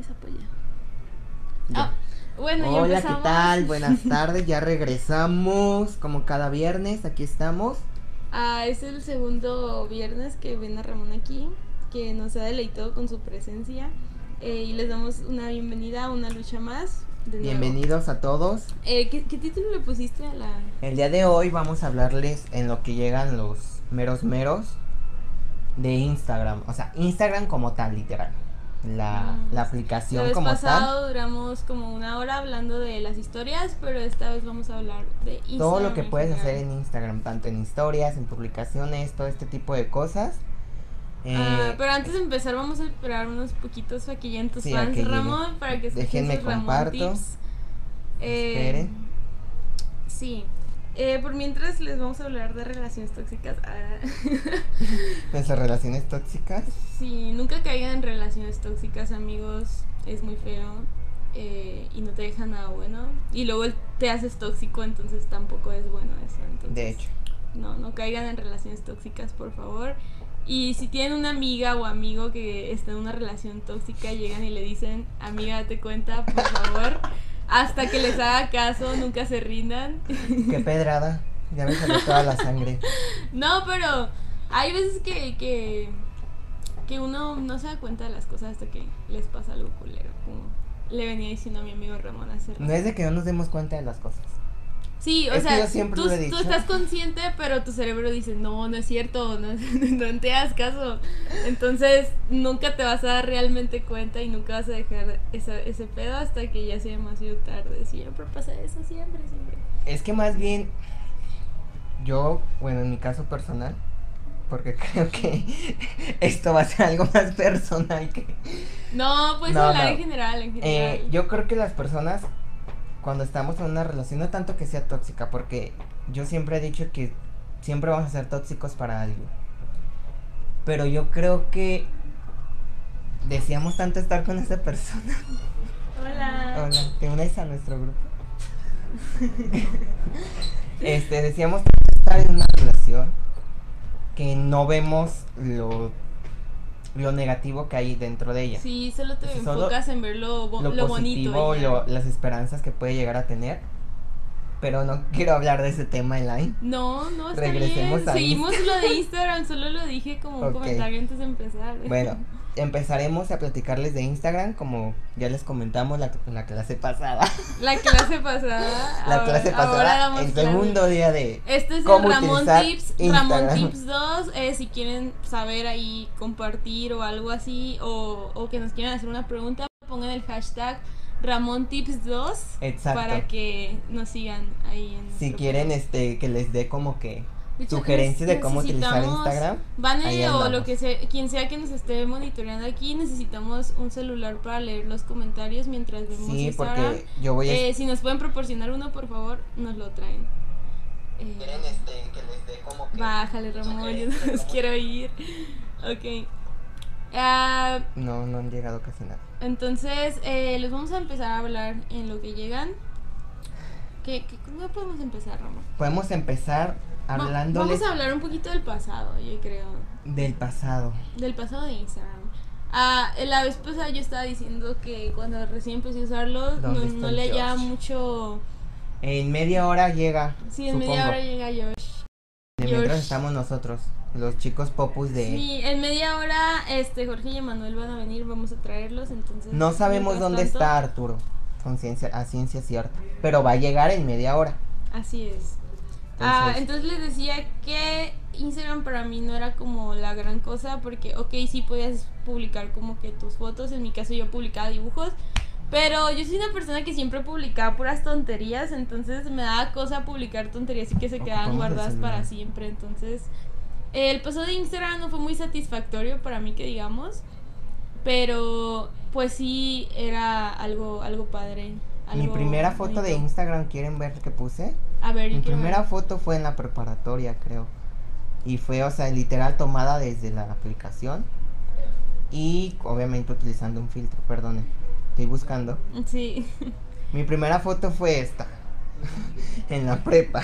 esa polla. Ya. Ah, bueno, ya Hola, ¿qué tal? Buenas tardes, ya regresamos como cada viernes, aquí estamos. Ah, es el segundo viernes que ven a Ramón aquí, que nos ha deleitado con su presencia. eh, y les damos una bienvenida a una lucha más. Bienvenidos a todos. Eh, ¿qué, qué título le pusiste a la.? El día de hoy vamos a hablarles en lo que llegan los meros meros de Instagram. O sea, Instagram como tal, literal. La, Ah, la aplicación como tal. pasado duramos como una hora hablando de las historias, pero esta vez vamos a hablar de Instagram. Todo lo que puedes hacer en Instagram, tanto en historias, en publicaciones, todo este tipo de cosas. Eh, Ah, pero antes de empezar vamos a esperar unos poquitos Sí, a fans. Ramón, para que escuchen Déjenme sus Ramón comparto. tips. Eh, Esperen. Sí. Eh, por mientras les vamos a hablar de relaciones tóxicas. Ah. Nuestras relaciones tóxicas. sí, nunca caigan en relaciones tóxicas, amigos. Es muy feo. eh, y no te deja nada bueno. Y luego te haces tóxico, entonces tampoco es bueno eso. Entonces, De hecho. No, no caigan en relaciones tóxicas, por favor. Y si tienen una amiga o amigo que está en una relación tóxica, llegan y le dicen, amiga, date cuenta, por favor. Hasta que les haga caso, nunca se rindan. Qué pedrada. Ya me salió toda la sangre. No, pero hay veces que, que, que uno no se da cuenta de las cosas hasta que les pasa algo culero. Como le venía diciendo a mi amigo Ramón hace rato. No es de que no nos demos cuenta de las cosas. Sí, o Es sea, tú, tú estás consciente, pero tu cerebro dice, no, no es cierto, no, no te hagas caso. Entonces, nunca te vas a dar realmente cuenta y nunca vas a dejar esa, ese pedo hasta que ya sea demasiado tarde. Siempre pasa eso, siempre, siempre. Es que más bien, yo, bueno, en mi caso personal, porque creo que esto va a ser algo más personal que... No, pues No, hablar no. en general, en general. Eh, yo creo que las personas, cuando estamos en una relación, no tanto que sea tóxica, porque yo siempre he dicho que siempre vamos a ser tóxicos para algo. Pero yo creo que deseamos tanto estar con esa persona. Hola. Hola, te unes a nuestro grupo. este, decíamos estar en una relación que no vemos lo, lo negativo que hay dentro de ella. Sí, solo te solo enfocas en ver lo, bo- lo, lo positivo, bonito. lo- las esperanzas que puede llegar a tener. Pero no quiero hablar de ese tema en line. No, no, está Regresemos bien. a Seguimos lo de Instagram, solo lo dije como un comentario antes de empezar. Bueno, empezaremos a platicarles de Instagram, como ya les comentamos la, la clase pasada. La clase pasada. La ahora- clase ahora pasada, el segundo día de Este es el Ramón Tips, Ramón. Tips 2. eh, si quieren saber ahí, compartir o algo así, o, o que nos quieran hacer una pregunta, pongan el hashtag Ramón Tips 2 Exacto. para que nos sigan ahí en Si quieren este que les dé como que Hecho, sugerencias de cómo utilizar Instagram. Vane o lo que sea, quien sea que nos esté monitoreando aquí, necesitamos un celular para leer los comentarios mientras vemos Sí, Instagram. porque yo voy a Eh, si nos pueden proporcionar uno, por favor, nos lo traen. Eh, este que les dé como que Bájale, Ramón, yo no los quiero ir. Ok. Ah, No, no han llegado casi nada. entonces, eh, les vamos a empezar a hablar en lo que llegan. ¿Qué, qué, ¿Cómo podemos empezar, Ramón? Podemos empezar Hablándoles Vamos a hablar un poquito del pasado, yo creo. del pasado. Del pasado de Instagram. Ah, la vez pasada yo estaba diciendo que cuando recién empecé a usarlo, no, ¿Dónde está no le hallaba mucho. En media hora llega. Sí, en supongo. media hora llega Josh. De mientras estamos nosotros, los chicos popus de Sí, en media hora este Jorge y Emanuel van a venir, vamos a traerlos, entonces. No sabemos dónde tanto- está Arturo, con ciencia, a ciencia cierta, pero va a llegar en media hora. Así es. Ah, Entonces- entonces les decía que Instagram para mí no era como la gran cosa porque, ok, sí podías publicar como que tus fotos, en mi caso yo publicaba dibujos, pero yo soy una persona que siempre publicaba puras tonterías, entonces me daba cosa publicar tonterías y que se quedaban guardadas para siempre, entonces el paso de Instagram no fue muy satisfactorio para mí que digamos, pero pues sí era algo, algo padre. Mi primera foto de. Instagram, ¿quieren ver qué puse? A ver, Mi ver. primera foto fue en la preparatoria, creo. Y fue, o sea, literal tomada desde la aplicación. Y obviamente utilizando un filtro, perdone. Estoy buscando. Sí. Mi primera foto fue esta. en la prepa.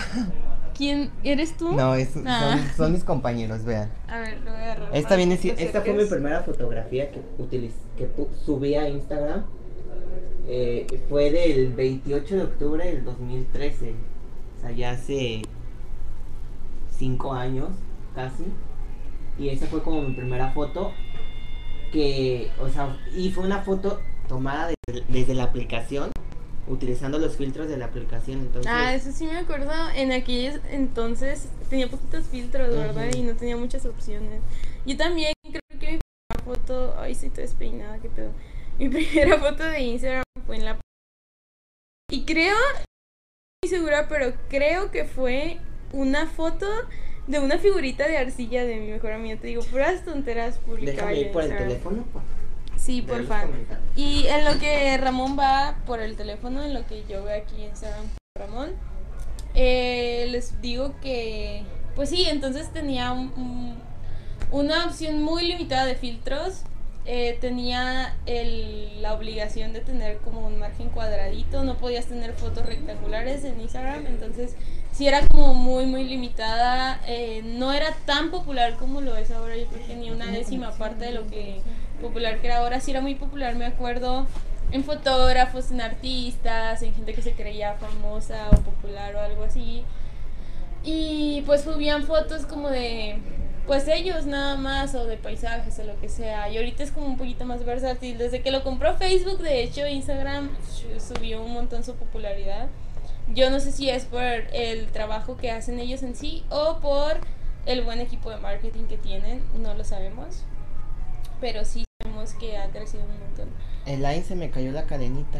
¿Quién? ¿Eres tú? No, es- Ah. son, son mis compañeros, vean. A ver, lo voy a agarrar. Esta viene que si- te esta fue mi primera fotografía que utiliz, que subí a Instagram. Eh, fue del 28 de octubre del 2013. O sea, ya hace 5 años casi. Y esa fue como mi primera foto. Que, o sea, y fue una foto tomada desde, desde la aplicación. Utilizando los filtros de la aplicación. Entonces, Ah, eso sí me acuerdo. En aquellos entonces tenía poquitos filtros, ¿verdad? Y no tenía muchas opciones. Yo también creo que mi primera foto. Ay, estoy toda despeinada, qué pedo. Mi primera foto de Instagram fue en la. Y creo. No estoy segura, pero creo que fue una foto de una figurita de arcilla de mi mejor amiga. Te digo, puras tonteras publicaba déjame ir por el teléfono. Sí, por favor. Y en lo que Ramón va por el teléfono, en lo que yo veo aquí en por Ramón, eh, les digo que, pues sí, entonces tenía un- un- una opción muy limitada de filtros. Eh, tenía el- la obligación de tener como un margen cuadradito, no podías tener fotos rectangulares en Instagram, entonces sí era como muy, muy limitada. eh, no era tan popular como lo es ahora, yo creo que ni una décima parte de lo que popular que era ahora, sí era muy popular, me acuerdo, en fotógrafos, en artistas, en gente que se creía famosa o popular o algo así. Y pues subían fotos como de, pues ellos nada más, o de paisajes o lo que sea. Y ahorita es como un poquito más versátil. Desde que lo compró Facebook, de hecho, Instagram subió un montón su popularidad. Yo no sé si es por el trabajo que hacen ellos en sí o por el buen equipo de marketing que tienen, no lo sabemos. Pero sí sabemos que ha crecido un montón. El line se me cayó la cadenita.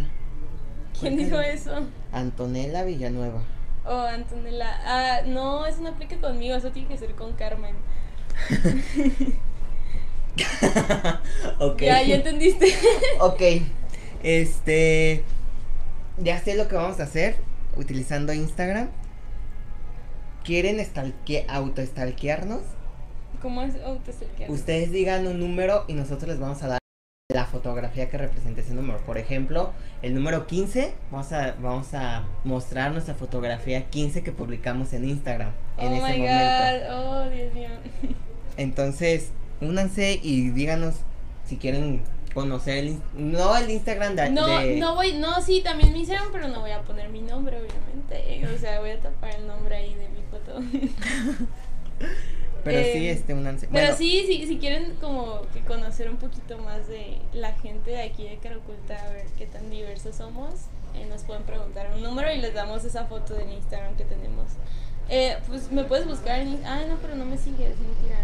¿Quién ¿Cuál dijo eso? Antonella Villanueva. Oh, Antonella. Ah, no, eso no aplica conmigo, eso tiene que ser con Carmen. ok. Ya, ya entendiste. ok. Este. Ya sé lo que vamos a hacer utilizando Instagram. ¿Quieren estalque- autoestalquearnos? ¿Cómo es autostalkear? Ustedes digan un número y nosotros les vamos a dar la fotografía que represente ese número. Por ejemplo, el número 15, vamos a, vamos a mostrar nuestra fotografía 15 que publicamos en Instagram Oh en ese my momento. god, oh Dios mío. Entonces, únanse y díganos si quieren conocer el, no el Instagram de, No, de- no voy, no, sí, también me hicieron, pero no voy a poner mi nombre, obviamente. O sea, voy a tapar el nombre ahí de mi foto. pero sí eh, este únanse. Pero Bueno, sí, sí, si quieren como que conocer un poquito más de la gente de aquí de Caraculta, a ver qué tan diversos somos, eh, nos pueden preguntar un número y les damos esa foto del Instagram que tenemos. Eh, pues me puedes buscar en... Inst- Ah, no, pero no me sigues, mentira.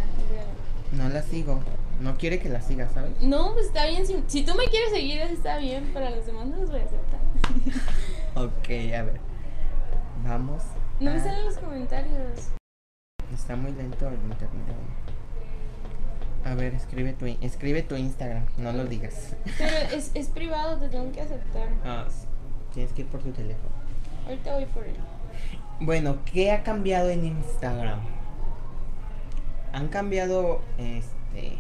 no la sigo. No quiere que la siga, ¿sabes? No, pues está bien. Si, si tú me quieres seguir, está bien. Para los demás no los voy a aceptar. Ok, a ver. Vamos. No me salen los comentarios. Está muy lento el internet. A ver, escribe tu, escribe tu Instagram, no lo digas. Pero es, es privado, te tengo que aceptar. Ah, s- tienes que ir por tu teléfono. Ahorita voy por él. Bueno, ¿qué ha cambiado en Instagram? Han cambiado, este...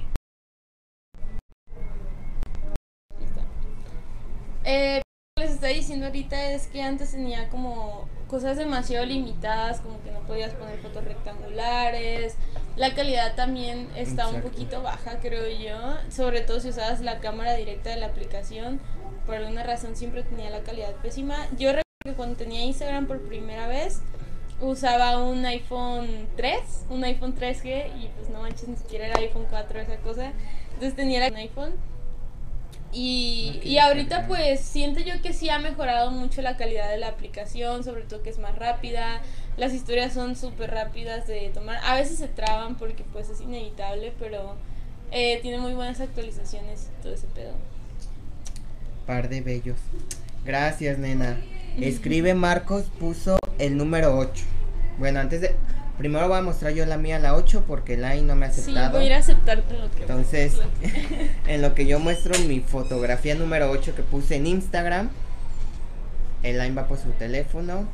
Eh, lo que les estaba diciendo ahorita es que antes tenía como cosas demasiado limitadas, como que no podías poner fotos rectangulares. La calidad también está un poquito baja, creo yo. Sobre todo si usabas la cámara directa de la aplicación. Por alguna razón siempre tenía la calidad pésima. Yo recuerdo que cuando tenía Instagram por primera vez usaba un iPhone 3, un iPhone 3G y pues no manches, ni siquiera era iPhone 4 esa cosa. Entonces tenía un iPhone y, y ahorita pues siento yo que sí ha mejorado mucho la calidad de la aplicación, sobre todo que es más rápida, las historias son súper rápidas de tomar, a veces se traban porque pues es inevitable, pero eh, tiene muy buenas actualizaciones y todo ese pedo. Par de bellos. Gracias, nena. Escribe Marcos, puso el número 8. Bueno, antes de... Primero voy a mostrar yo la mía, la 8, porque la I no me ha Sí, aceptado. voy a ir a aceptarte lo que... Entonces, en lo que yo muestro mi fotografía número 8 que puse en Instagram, el line va por su teléfono.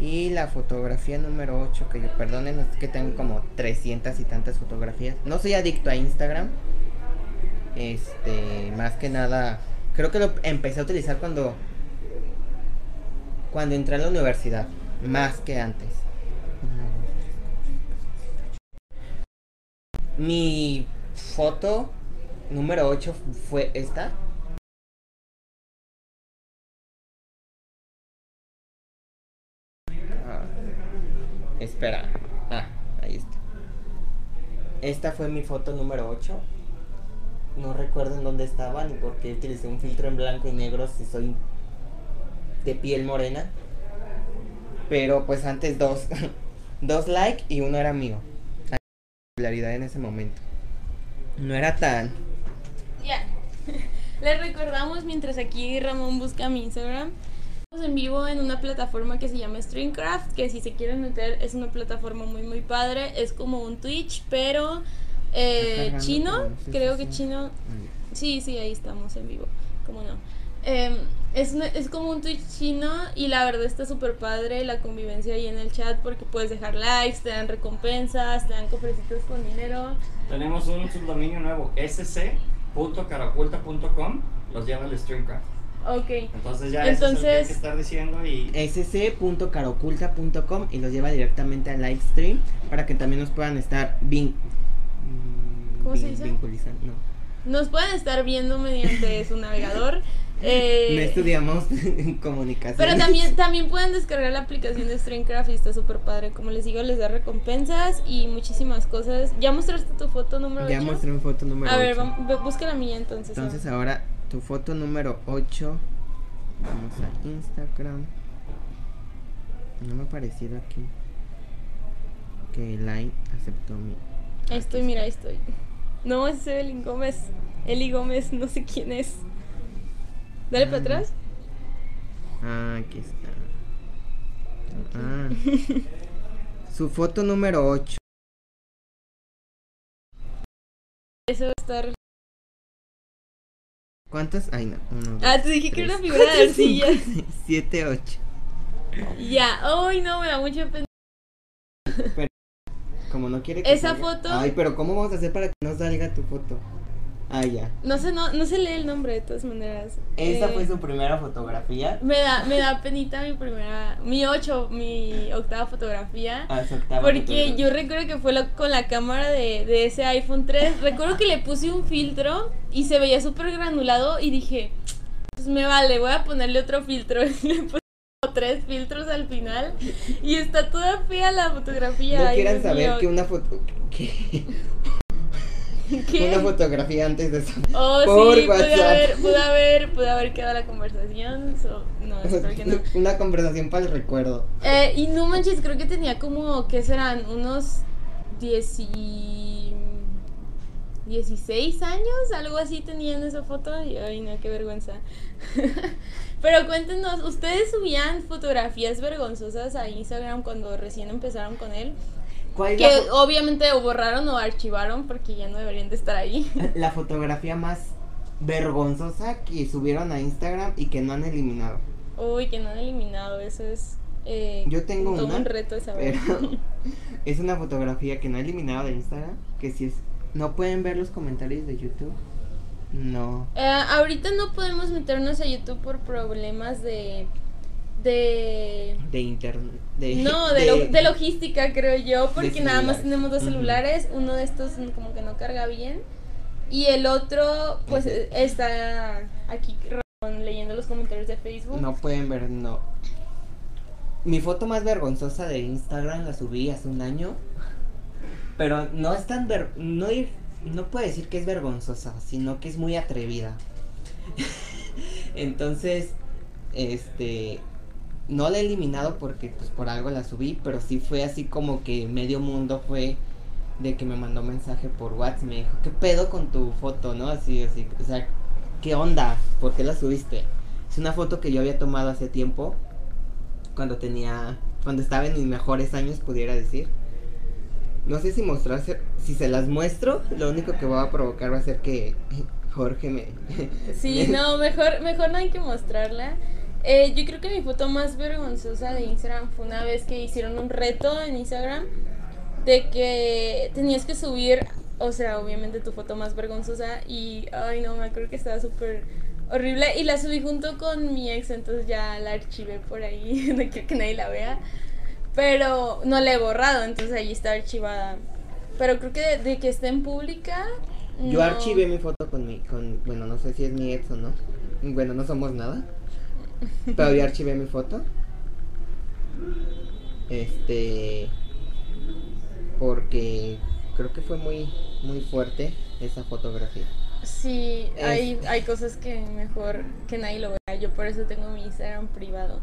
Y la fotografía número 8, que yo, perdonen, es que tengo como 300 y tantas fotografías. No soy adicto a Instagram. Este, más que nada, creo que lo empecé a utilizar cuando cuando entré a la universidad, más que antes. Mi foto número 8 fue esta. Ah, espera. Ah, ahí está. Esta fue mi foto número 8. No recuerdo en dónde estaba ni por qué utilicé un filtro en blanco y negro si soy de piel morena. Pero pues antes dos. dos like y uno era mío. Popularidad en ese momento. No era tan. Ya. Les recordamos mientras aquí Ramón busca mi Instagram. Estamos en vivo en una plataforma que se llama Streamcraft, que si se quieren meter es una plataforma muy muy padre. Es como un Twitch, pero eh, chino. Creo que chino. Sí, sí, ahí estamos en vivo. ¿Cómo no? Em, es, es como un Twitch chino y la verdad está súper padre la convivencia ahí en el chat porque puedes dejar likes, te dan recompensas, te dan cofrecitos con dinero. Tenemos un subdominio nuevo, sc.caraculta.com, los lleva al Streamcraft. Ok. Entonces ya eso es lo que hay Entonces- que estar diciendo y sc.caroculta.com y los lleva directamente al live stream para que también nos puedan estar vin ¿Cómo se dice? vinculizando. No. Nos pueden estar viendo mediante su navegador. eh, no estudiamos comunicación. pero también, también pueden descargar la aplicación de Streamcraft y está súper padre. Como les digo, les da recompensas y muchísimas cosas. ¿Ya mostraste tu foto número Ya 8? mostré mi foto número A ver, 8. vam- ve- busca la mía entonces. Entonces ahora tu foto número 8. Vamos a Instagram. No me ha aparecido aquí. Que Line aceptó mi. Ahí estoy, mira, ahí estoy. No, ese es Eli Gómez. Eli Gómez, no sé quién es. Dale para atrás. Ah, aquí está. Ah. Su foto número 8. Eso va a estar. ¿Cuántos? Ay, no. Uno, Ah, te dije que era una figura de arcilla. 7, 8. Ya. Ay, no, me da mucha pena. Como no quiere que Esa salga- foto- Ay, pero ¿cómo vamos a hacer para que no salga tu foto? Ah, ya. No sé, no, no se lee el nombre de todas maneras. Esa Eh, fue su primera fotografía. Me da, me da penita mi primera, mi ocho, mi octava fotografía. A su octava Porque fotografía. yo recuerdo que fue la- con la cámara de, de ese iPhone 3. Recuerdo que le puse un filtro y se veía súper granulado y dije, pues me vale, voy a ponerle otro filtro. Le puse como tres filtros al final y está toda fea la fotografía. No ay, quieran saber mío. que una foto. que ¿Qué? una fotografía antes de eso. Oh, por sí, pude WhatsApp. haber, pude haber, pude haber quedado la conversación. so- no, espero que no. Una conversación para el recuerdo. Eh, y no manches, creo que tenía como, ¿qué serán? Unos 10 y... 16 años, algo así tenía en esa foto. Y ay, no, qué vergüenza. Pero cuéntenos, ¿ustedes subían fotografías vergonzosas a Instagram cuando recién empezaron con él? ¿Cuál es Que la, obviamente o borraron o archivaron porque ya no deberían de estar ahí. la fotografía más vergonzosa que subieron a Instagram y que no han eliminado? Uy, que no han eliminado, eso es... eh, Yo tengo todo una, un reto de saber. Es una fotografía que no he eliminado de Instagram. Que si es. ¿No pueden ver los comentarios de YouTube? No. Eh, ahorita no podemos meternos a YouTube por problemas de. De. De internet. De, No, de, lo- de logística, creo yo, porque nada más tenemos dos celulares. Uno de estos como que no carga bien. Y el otro, pues está aquí leyendo los comentarios de Facebook. No pueden ver, no. Mi foto más vergonzosa de Instagram la subí hace un año. Pero no es tan ver... No, ir- no puedo decir que es vergonzosa, sino que es muy atrevida. Entonces, este... No la he eliminado porque pues por algo la subí, pero sí fue así como que medio mundo fue de que me mandó mensaje por WhatsApp, me dijo, ¿qué pedo con tu foto, no? Así, así, o sea, ¿qué onda? ¿Por qué la subiste? Es una foto que yo había tomado hace tiempo, cuando tenía, cuando estaba en mis mejores años, pudiera decir. No sé si mostrarse, si se las muestro, lo único que va a provocar va a ser que Jorge me... Sí, no, mejor, mejor no hay que mostrarla. Eh, yo creo que mi foto más vergonzosa de Instagram fue una vez que hicieron un reto en Instagram de que tenías que subir, o sea, obviamente tu foto más vergonzosa y, ay no, me acuerdo que estaba súper horrible y la subí junto con mi ex, entonces ya la archivé por ahí, no quiero que nadie la vea, pero no la he borrado, entonces ahí está archivada. pero creo que de, de que esté en pública. Yo no. archivé mi foto con mi, con, bueno, no sé si es mi ex o no. Bueno, no somos nada. Yo archivé mi foto. Este, porque creo que fue muy, muy fuerte esa fotografía. Sí, hay, hay cosas que mejor que nadie lo vea. Yo por eso tengo mi Instagram privado.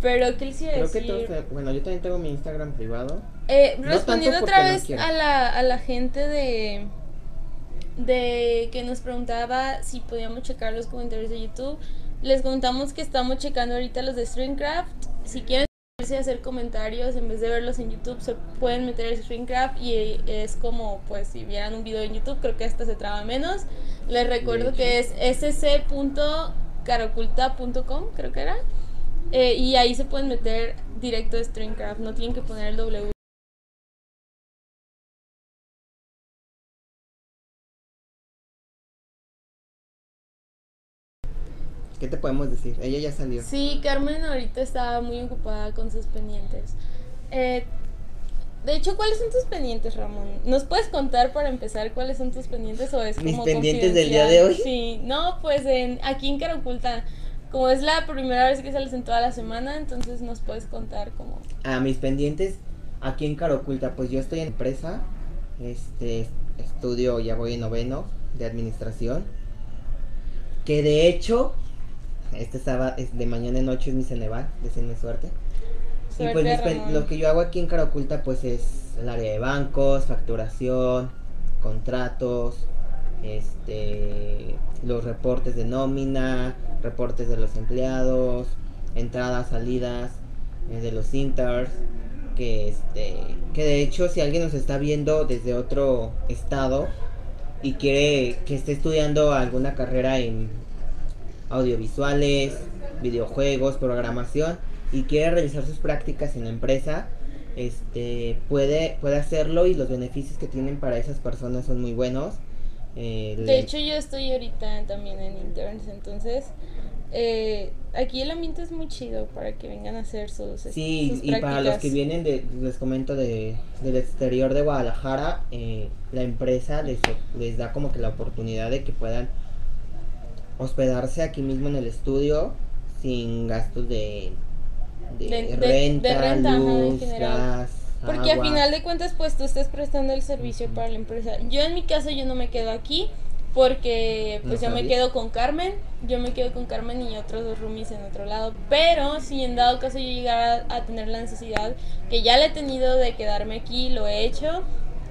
Pero, ¿qué les iba a Creo que decir? todos, bueno, yo también tengo mi Instagram privado. Eh, No respondiendo otra no vez a la, a la gente de de que nos preguntaba si podíamos checar los comentarios de YouTube, les contamos que estamos checando ahorita los de Streamcraft. Si quieren hacer comentarios en vez de verlos en YouTube, se pueden meter a Streamcraft y es como pues si vieran un video en YouTube, creo que hasta se traba menos. Les recuerdo que es sc.caroculta.com, creo que era. Eh, y ahí se pueden meter directo a Streamcraft, no tienen que poner el W. ¿Qué te podemos decir? Ella ya salió. Sí, Carmen ahorita está muy ocupada con sus pendientes. Eh, de hecho, ¿cuáles son tus pendientes, Ramón? ¿Nos puedes contar para empezar cuáles son tus pendientes o es ¿Mis como pendientes del día de hoy? Sí, no, pues en, aquí en Cara Oculta, como es la primera vez que sales en toda la semana, entonces nos puedes contar como... A mis pendientes aquí en Cara Oculta, pues yo estoy en empresa. Este estudio, ya voy en noveno de administración. Que de hecho, este sábado, es de mañana en noche es mi Ceneval, de Suerte. Y Suerte, pues pen- Ramón. lo que yo hago aquí en Cara Oculta pues es el área de bancos, facturación, contratos, este los reportes de nómina, reportes de los empleados, entradas, salidas eh, de los inters, que este que de hecho si alguien nos está viendo desde otro estado y quiere que esté estudiando alguna carrera en audiovisuales, videojuegos, programación y quiere realizar sus prácticas en la empresa, este puede puede hacerlo y los beneficios que tienen para esas personas son muy buenos. Eh, De le- hecho, yo estoy ahorita también en interns, entonces eh, aquí el ambiente es muy chido para que vengan a hacer sus, Sí, sus y para los que vienen, de, les comento, de, del exterior de Guadalajara, eh, la empresa les, les da como que la oportunidad de que puedan hospedarse aquí mismo en el estudio sin gastos de, de, renta, de renta, ajá, en luz, general. gas, Porque a agua. final de cuentas, pues tú estás prestando el servicio para la empresa. Yo en mi caso, yo no me quedo aquí porque pues No yo me quedo con Carmen, yo me quedo con Carmen y otros dos roomies en otro lado. Pero si en dado caso yo llegara a tener la necesidad, que ya la he tenido de quedarme aquí, lo he hecho.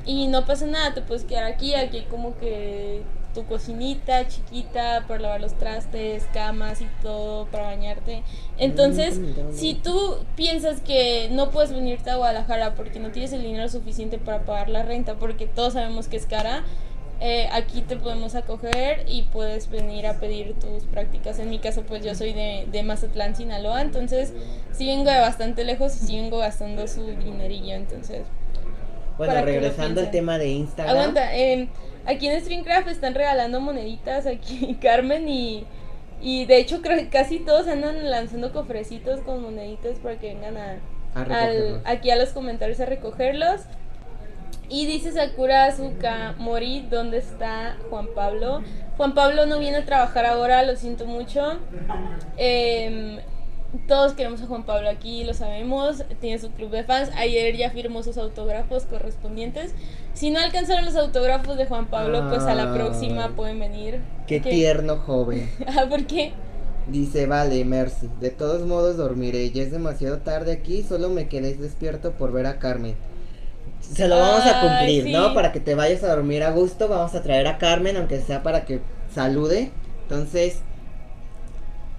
Y no pasa nada, te puedes quedar aquí, aquí como que tu cocinita chiquita para lavar los trastes, camas y todo para bañarte. Entonces, Mm, si tú piensas que no puedes venirte a Guadalajara porque no tienes el dinero suficiente para pagar la renta, porque todos sabemos que es cara, eh, aquí te podemos acoger y puedes venir a pedir tus prácticas. En mi caso, pues yo soy de, de Mazatlán, Sinaloa, entonces sí vengo de bastante lejos y sí vengo gastando su dinerillo, entonces... Bueno, regresando al tema de Instagram. Aguanta, em, aquí en Streamcraft están regalando moneditas aquí Carmen y, y de hecho creo que casi todos andan lanzando cofrecitos con moneditas para que vengan a, A al- recogerlos. aquí a los comentarios a recogerlos. Y dice Sakura Azuka Mori, ¿dónde está Juan Pablo? Juan Pablo no viene a trabajar ahora, lo siento mucho. Em, todos queremos a Juan Pablo aquí, lo sabemos. Tiene su club de fans. Ayer ya firmó sus autógrafos correspondientes. Si no alcanzaron los autógrafos de Juan Pablo, pues a la Ay. próxima pueden venir. Qué ¿Qué? tierno joven. Ah, ¿por qué? Dice, vale, Mercy. De todos modos dormiré. Ya es demasiado tarde aquí. Solo me quedé despierto por ver a Carmen. Se lo vamos a cumplir, sí. ¿no? Para que te vayas a dormir a gusto. Vamos a traer a Carmen, aunque sea para que salude. Entonces,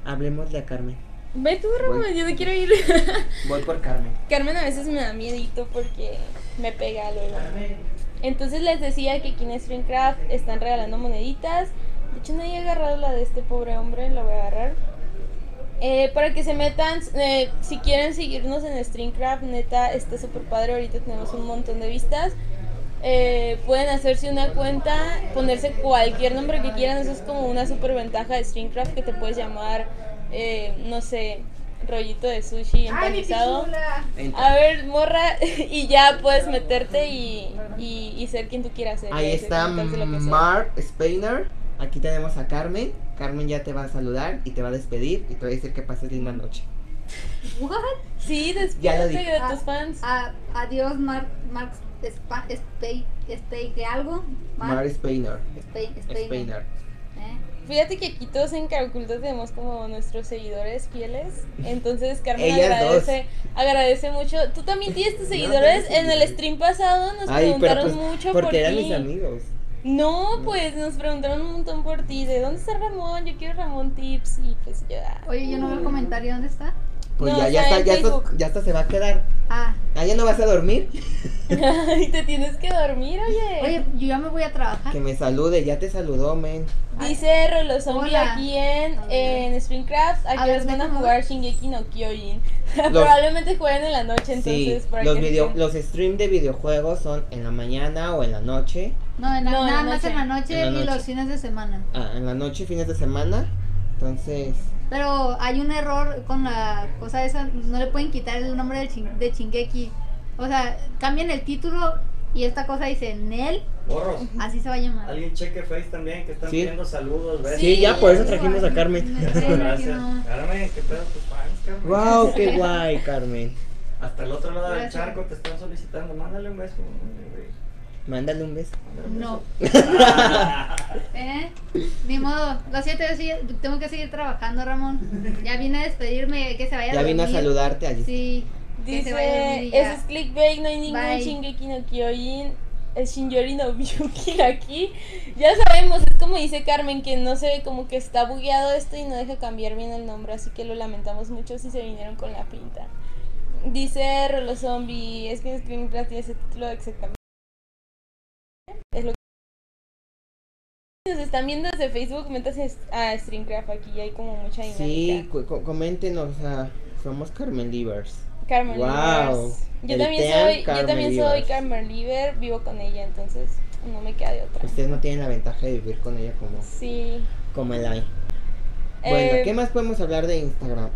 hablemos de a Carmen. Ve tú, Ramón, yo no quiero ir. Voy por Carmen. Carmen a veces me da miedito porque me pega luego. Entonces les decía que aquí en Streamcraft están regalando moneditas. De hecho, nadie ha agarrado la de este pobre hombre, la voy a agarrar. Eh, para que se metan, eh, si quieren seguirnos en Streamcraft, neta, está súper padre. Ahorita tenemos un montón de vistas. Eh, pueden hacerse una cuenta, ponerse cualquier nombre que quieran. Eso es como una super ventaja de Streamcraft que te puedes llamar, eh, no sé, rollito de sushi empanizado. A ver, morra, y ya puedes meterte y, y, y ser quien tú quieras ser. Ahí sea está. Mark Speiner. Aquí tenemos a Carmen. Carmen ya te va a saludar y te va a despedir y te va a decir que pases linda noche. What? Sí, despídete de Ah, tus fans. A- adiós, Mark, Mark Spa, Spey, Spey, ¿qué algo? Mark Speiner. ¿eh? Fíjate que aquí todos en Caraculta tenemos como nuestros seguidores fieles. Entonces Carmen Ellas agradece, agradece mucho. Tú también tienes tus no seguidores. En el stream pasado nos Ay, pero preguntaron pues, mucho por porque eran ti. mis amigos. No, pues nos preguntaron un montón por ti. ¿De dónde está Ramón? Yo quiero Ramón Tips. Y pues yo. ah. Oye, yo no veo el comentario, ¿dónde está? Pues No, ya, ya está, ya está, Facebook. ya hasta se va a quedar. Ah, Ah, ya no vas a dormir. Ay, te tienes que dormir, oye. oye, yo ya me voy a trabajar. Que me salude, ya te saludó, men. Dice Rolo Zombie aquí en, en Springcraft. A Aquí les van a jugar Shingeki no Kyojin. Los- Probablemente jueguen en la noche, Sí, entonces. para los, que video, los streams de videojuegos son en la mañana o en la noche. No, en la- No, en nada la más en la noche En la y noche. los fines de semana. Ah, en la noche, fines de semana. Entonces, Pero hay un error con la cosa esa, no le pueden quitar el nombre de, Chin- de Chingeki. O sea, cambian el título y esta cosa dice Nel, Borros. así se va a llamar. Alguien cheque Face también, que están Sí. pidiendo saludos, ¿ves? sí, ya por eso trajimos a Carmen. Gracias. Carmen, qué pedo tus fans, Carmen. wow, qué guay, Carmen. Hasta el otro lado del charco te están solicitando. Mándale un beso. güey. Mándale un beso. No. ¿Eh? Ni modo, lo siento, yo sí- tengo que seguir trabajando, Ramón. Ya vine a despedirme, que se vaya Ya vino a saludarte allí. Sí. a Dice, eso es clickbait, no hay ningún Bye. Shingeki no Kyojin. Es Shinjori no Byuki aquí. Ya sabemos, es como dice Carmen, que no se ve como que está bugueado esto y no deja cambiar bien el nombre, así que lo lamentamos mucho si se vinieron con la pinta. Dice Rolo Zombie, es que en Screencraft tiene ese título exactamente. Nos están viendo desde Facebook, métanse a Streamcraft, aquí hay como mucha dinámica. Sí, coméntenos, somos Carmen Livers. Carmen Wow. Livers. Yo también soy, yo Carmen también soy. Carmen Liver, vivo con ella, entonces no me queda de otra. Ustedes no tienen la ventaja de vivir con ella como, Sí. como el. Bueno, Eh, ¿qué más podemos hablar de Instagram?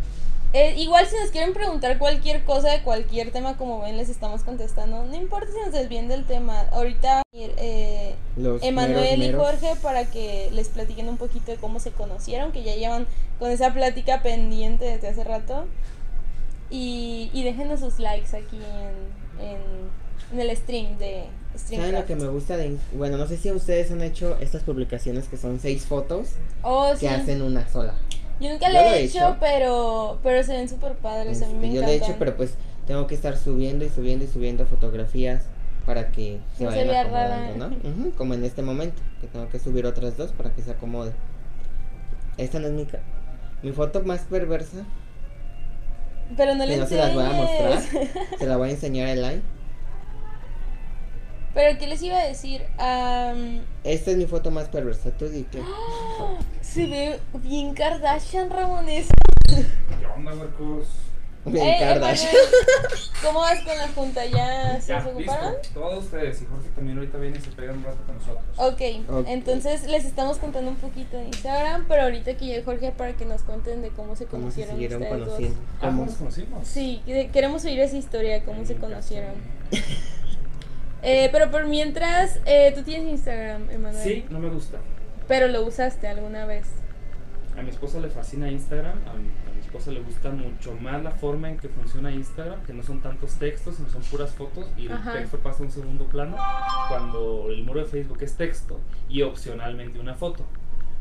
Eh, igual si nos quieren preguntar cualquier cosa de cualquier tema, como ven, les estamos contestando. No importa si nos desvíen del tema. Ahorita eh, Emanuel y. Jorge para que les platiquen un poquito de cómo se conocieron, que ya llevan con esa plática pendiente desde hace rato. Y, y déjenos sus likes aquí en, en, en el stream de ¿Saben lo que me gusta de... Bueno, no sé si ustedes han hecho estas publicaciones que son seis fotos Oh, que sí. hacen una sola. Yo nunca lo he he hecho, hecho. pero pero se ven súper padres, a mí me yo encantan. lo he hecho, pero pues tengo que estar subiendo y subiendo y subiendo fotografías para que se No vayan acomodando, como en este momento, que tengo que subir otras dos para que se acomode. Esta no es mi mi foto más perversa, Pero no le no se las voy a mostrar. se la voy a enseñar en live. Pero ¿qué les iba a decir? Am, Esta es mi foto más perversa, tú di que se ve bien Kardashian, Ramones. ¿Qué onda, Marcos? bien Eh, Kardashian. Emanuel, ¿Cómo vas con la junta? ¿Ya se ocuparon? listo. Todos ustedes. Y Jorge también ahorita viene y se pega un rato con nosotros. Ok, Ok. entonces les estamos contando un poquito de Instagram, pero ahorita que llegue Jorge para que nos cuenten de cómo se ¿Cómo se conocieron siguieron ustedes conociendo? dos. Ah, ¿Cómo? ¿cómo nos conocimos? Sí, que- queremos oír esa historia, cómo se conocieron. Eh, pero por mientras, eh, tú tienes Instagram, Emanuel. Sí, no me gusta. Pero lo usaste alguna vez. A mi esposa le fascina Instagram, a mi, a mi esposa le gusta mucho más la forma en que funciona Instagram, que no son tantos textos, sino son puras fotos y el Ajá. texto pasa a un segundo plano cuando el muro de Facebook es texto y opcionalmente una foto.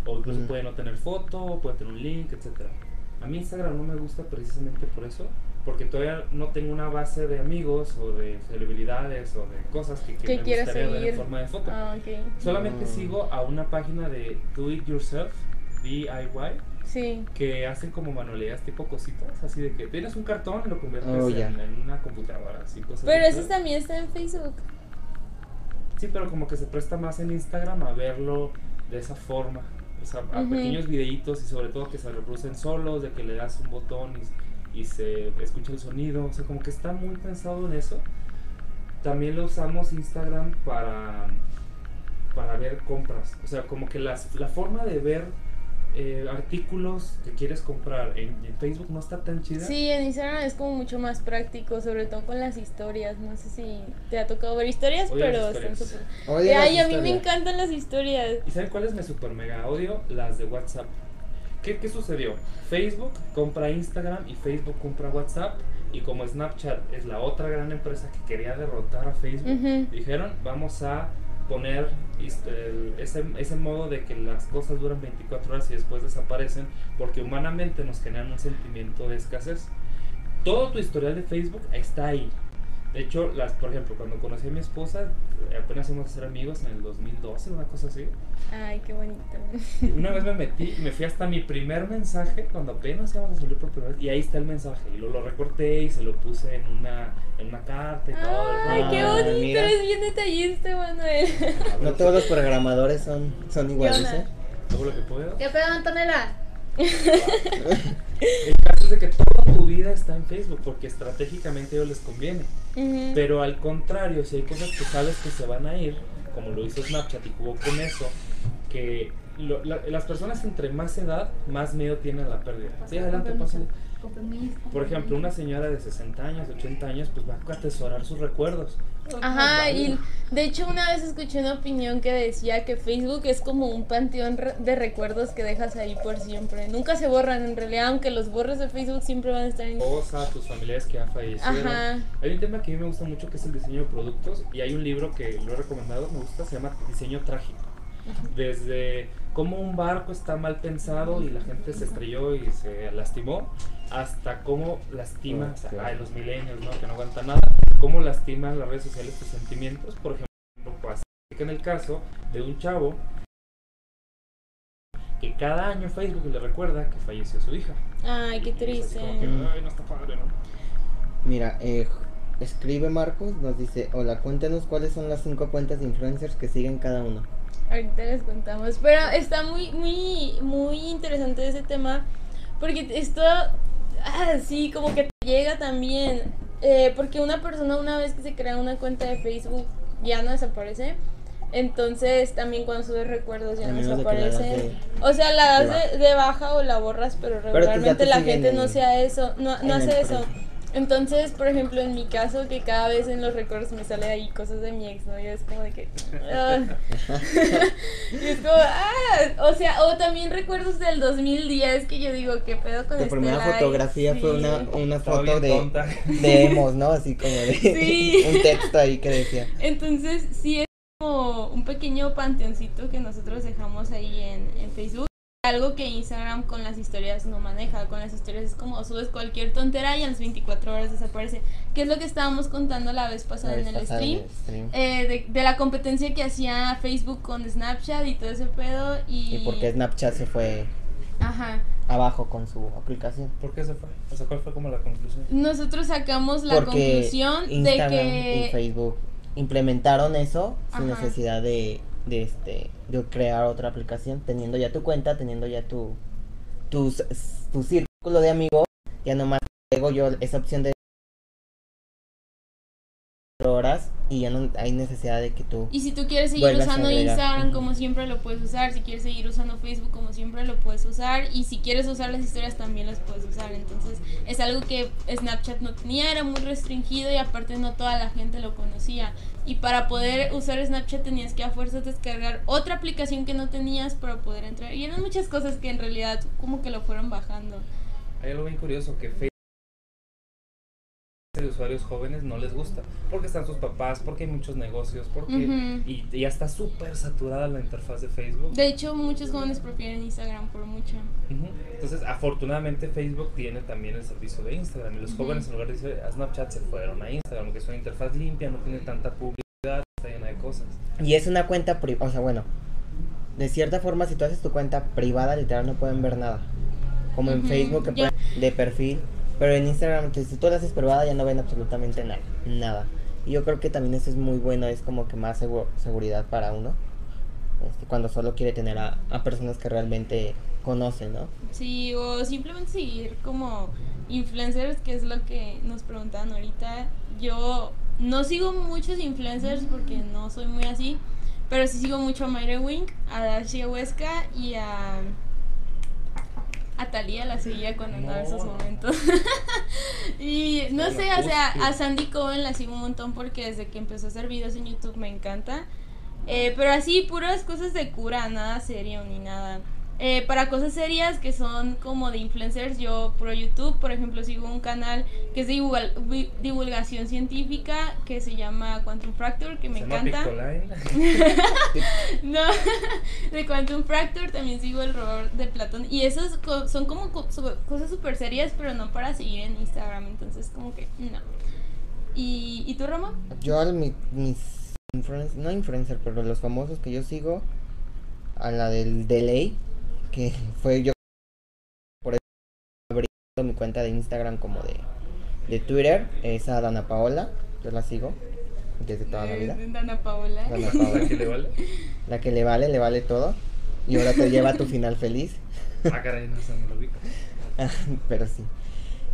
O incluso Mm. puede no tener foto, puede tener un link, etc. A mí Instagram no me gusta precisamente por eso, porque todavía no tengo una base de amigos o de celebridades o de cosas que, que me gustaría ver seguir. en forma de foto. Ah, ok. Solamente Mm. sigo a una página de Do It Yourself, DIY, Sí. que hacen como manualidades tipo cositas, así de que tienes un cartón y lo conviertes Oh, en, una computadora, así cosas Pero ese también está en Facebook. Sí, pero como que se presta más en Instagram a verlo de esa forma, o sea, a pequeños videitos y sobre todo que se reproducen solos, de que le das un botón y, y se escucha el sonido, o sea, como que está muy pensado en eso. También lo usamos Instagram para, para ver compras, o sea, como que las, la forma de ver eh, artículos que quieres comprar en, en Facebook no está tan chida. Sí, en Instagram es como mucho más práctico, sobre todo con las historias. No sé si te ha tocado ver historias, Odio pero historias. están súper. Ay, a mí me encantan las historias. ¿Y saben cuáles me super mega odio? Las de WhatsApp. ¿Qué, ¿Qué sucedió? Facebook compra Instagram y Facebook compra WhatsApp. Y como Snapchat es la otra gran empresa que quería derrotar a Facebook, dijeron, vamos a poner el- ese, ese modo de que las cosas duran 24 horas y después desaparecen, porque humanamente nos generan un sentimiento de escasez. Todo tu historial de Facebook está ahí. De hecho, las, por ejemplo, cuando conocí a mi esposa, eh, apenas íbamos a ser amigos en el 2012, una cosa así. Ay, qué bonito. Una vez me metí me fui hasta mi primer mensaje cuando apenas íbamos a salir por primera vez y ahí está el mensaje y lo, lo recorté y se lo puse en una, en una carta y todo. Ay, qué Ah, bonito, mira. eres bien detallista, Manuel. No todos los programadores son, son iguales? ¿eh? Todo lo que puedo. ¿Qué pedo, Antonella? El caso es de que tu vida está en Facebook porque estratégicamente a ellos les conviene. Ujú. Pero al contrario, si hay cosas que sabes que se van a ir, como lo hizo Snapchat y jugó con eso, que lo- la- las personas entre más edad, más miedo tienen a la pérdida. Sí, adelante, pásale. Por ejemplo, una señora de 60 años, 80 años, pues va a atesorar sus recuerdos. Ajá, y de hecho una vez escuché una opinión que decía que Facebook es como un panteón de recuerdos que dejas ahí por siempre. Nunca se borran en realidad, aunque los borres de Facebook siempre van a estar en... esposa, tus familiares que ya fallecieron. Ajá. Hay un tema que a mí me gusta mucho que es el diseño de productos y hay un libro que lo he recomendado, me gusta, se llama Diseño Trágico. Desde cómo un barco está mal pensado y la gente se estrelló y se lastimó, hasta cómo lastima o sea, Ok. ay, los milenios, ¿no? que no aguantan nada, cómo lastiman las redes sociales tus sentimientos. Por ejemplo, pues, en el caso de un chavo que cada año Facebook le recuerda que falleció su hija. Ay, qué así triste. como que, ay, no está padre, ¿no? Mira, eh, escribe Marcos, nos dice, hola, cuéntenos cuáles son las cinco cuentas de influencers que siguen cada uno. Ahorita les contamos. Pero está muy, muy, muy interesante ese tema. Porque esto, ah, sí, como que te llega también. Eh, porque una persona una vez que se crea una cuenta de Facebook ya no desaparece. Entonces también cuando subes recuerdos ya no desaparecen. de- O sea, la das de, de baja o la borras, pero regularmente te la gente en- no sea eso, no, en no el hace eso. Entonces, por ejemplo, en mi caso, que cada vez en los recuerdos me sale ahí cosas de mi ex, ¿no? Y es como de que... ah. y es como, ah, o sea, o también recuerdos del 2010 que yo digo, ¿qué pedo con Tu este primera like? fotografía fue una, una foto de, de emos, ¿no? Así como de Sí. un texto ahí que decía. Entonces, sí es como un pequeño panteoncito que nosotros dejamos ahí en, en Facebook. Algo que Instagram con las historias no maneja. Con las historias es como subes cualquier tontera y a las 24 horas desaparece. Que es lo que estábamos contando la vez pasada la en el pasada stream. en el stream. eh, de, de la competencia que hacía Facebook con Snapchat y todo ese pedo. Y, Y porque Snapchat se fue Ajá. abajo con su aplicación. ¿Por qué se fue? O sea, ¿cuál fue como la conclusión? Nosotros sacamos la Porque conclusión de Instagram y que. Facebook implementaron eso sin Ajá. necesidad de, de este de crear otra aplicación, teniendo ya tu cuenta, teniendo ya tu tu, s- tu círculo de amigos, ya nomás tengo yo esa opción de horas y ya no hay necesidad de que tú Y si tú quieres seguir usando. Instagram como siempre lo puedes usar, si quieres seguir usando Facebook como siempre lo puedes usar y si quieres usar las historias también las puedes usar. Entonces es algo que Snapchat no tenía, era muy restringido y aparte no toda la gente lo conocía. Y para poder usar Snapchat tenías que a fuerzas descargar otra aplicación que no tenías para poder entrar. Y eran muchas cosas que en realidad como que lo fueron bajando. Hay algo bien curioso que Facebook de usuarios jóvenes no les gusta porque están sus papás, porque hay muchos negocios, porque y, y ya está súper saturada la interfaz de Facebook. De hecho, muchos jóvenes prefieren Instagram por mucho. Entonces, afortunadamente Facebook tiene también el servicio de Instagram y los jóvenes en lugar de a Snapchat se fueron a Instagram, que es una interfaz limpia, no tiene tanta publicidad, está llena de cosas. y es una cuenta privada, o sea, bueno, de cierta forma si tú haces tu cuenta privada, literal no pueden ver nada. Como en Facebook que pueden- de perfil, pero en Instagram si tú la haces privada ya no ven absolutamente nada, nada. Y yo creo que también eso es muy bueno, es como que más segu- seguridad para uno. este, cuando solo quiere tener a, personas que realmente conocen, ¿no? Sí, o simplemente seguir como influencers, que es lo que nos preguntaban ahorita. Yo no sigo muchos influencers porque no soy muy así, pero sí sigo mucho a Mayra Wink, a Darcia Huesca y a A Talía la seguía cuando andaba en esos momentos. y no sé, o sea, a Sandy Cohen la sigo un montón porque desde que empezó a hacer videos en YouTube me encanta. Eh, pero así, puras cosas de cura, nada serio ni nada. Eh, para cosas serias que son como de influencers, yo pro YouTube, por ejemplo, sigo un canal que es de divulga- divulgación científica que se llama Quantum Fracture, que me Se encanta. No, de Quantum Fracture también sigo el robot de Platón. Y esos co- son como co- cosas súper serias, pero no para seguir en Instagram. Entonces, como que no. ¿Y, ¿y tú, Rama? Yo a mi- mis influencers, no influencer, pero los famosos que yo sigo, a la del Delay, que fue yo por eso abrí mi cuenta de Instagram como de, de Twitter, es a Dana Paola, yo la sigo desde toda la vida. Eh, Dana Paola. Dana ¿A Paola, qué le vale? la que le vale, le vale todo. Y ahora te lleva a tu final feliz. Ah, caray, no, no lo vi. pero sí.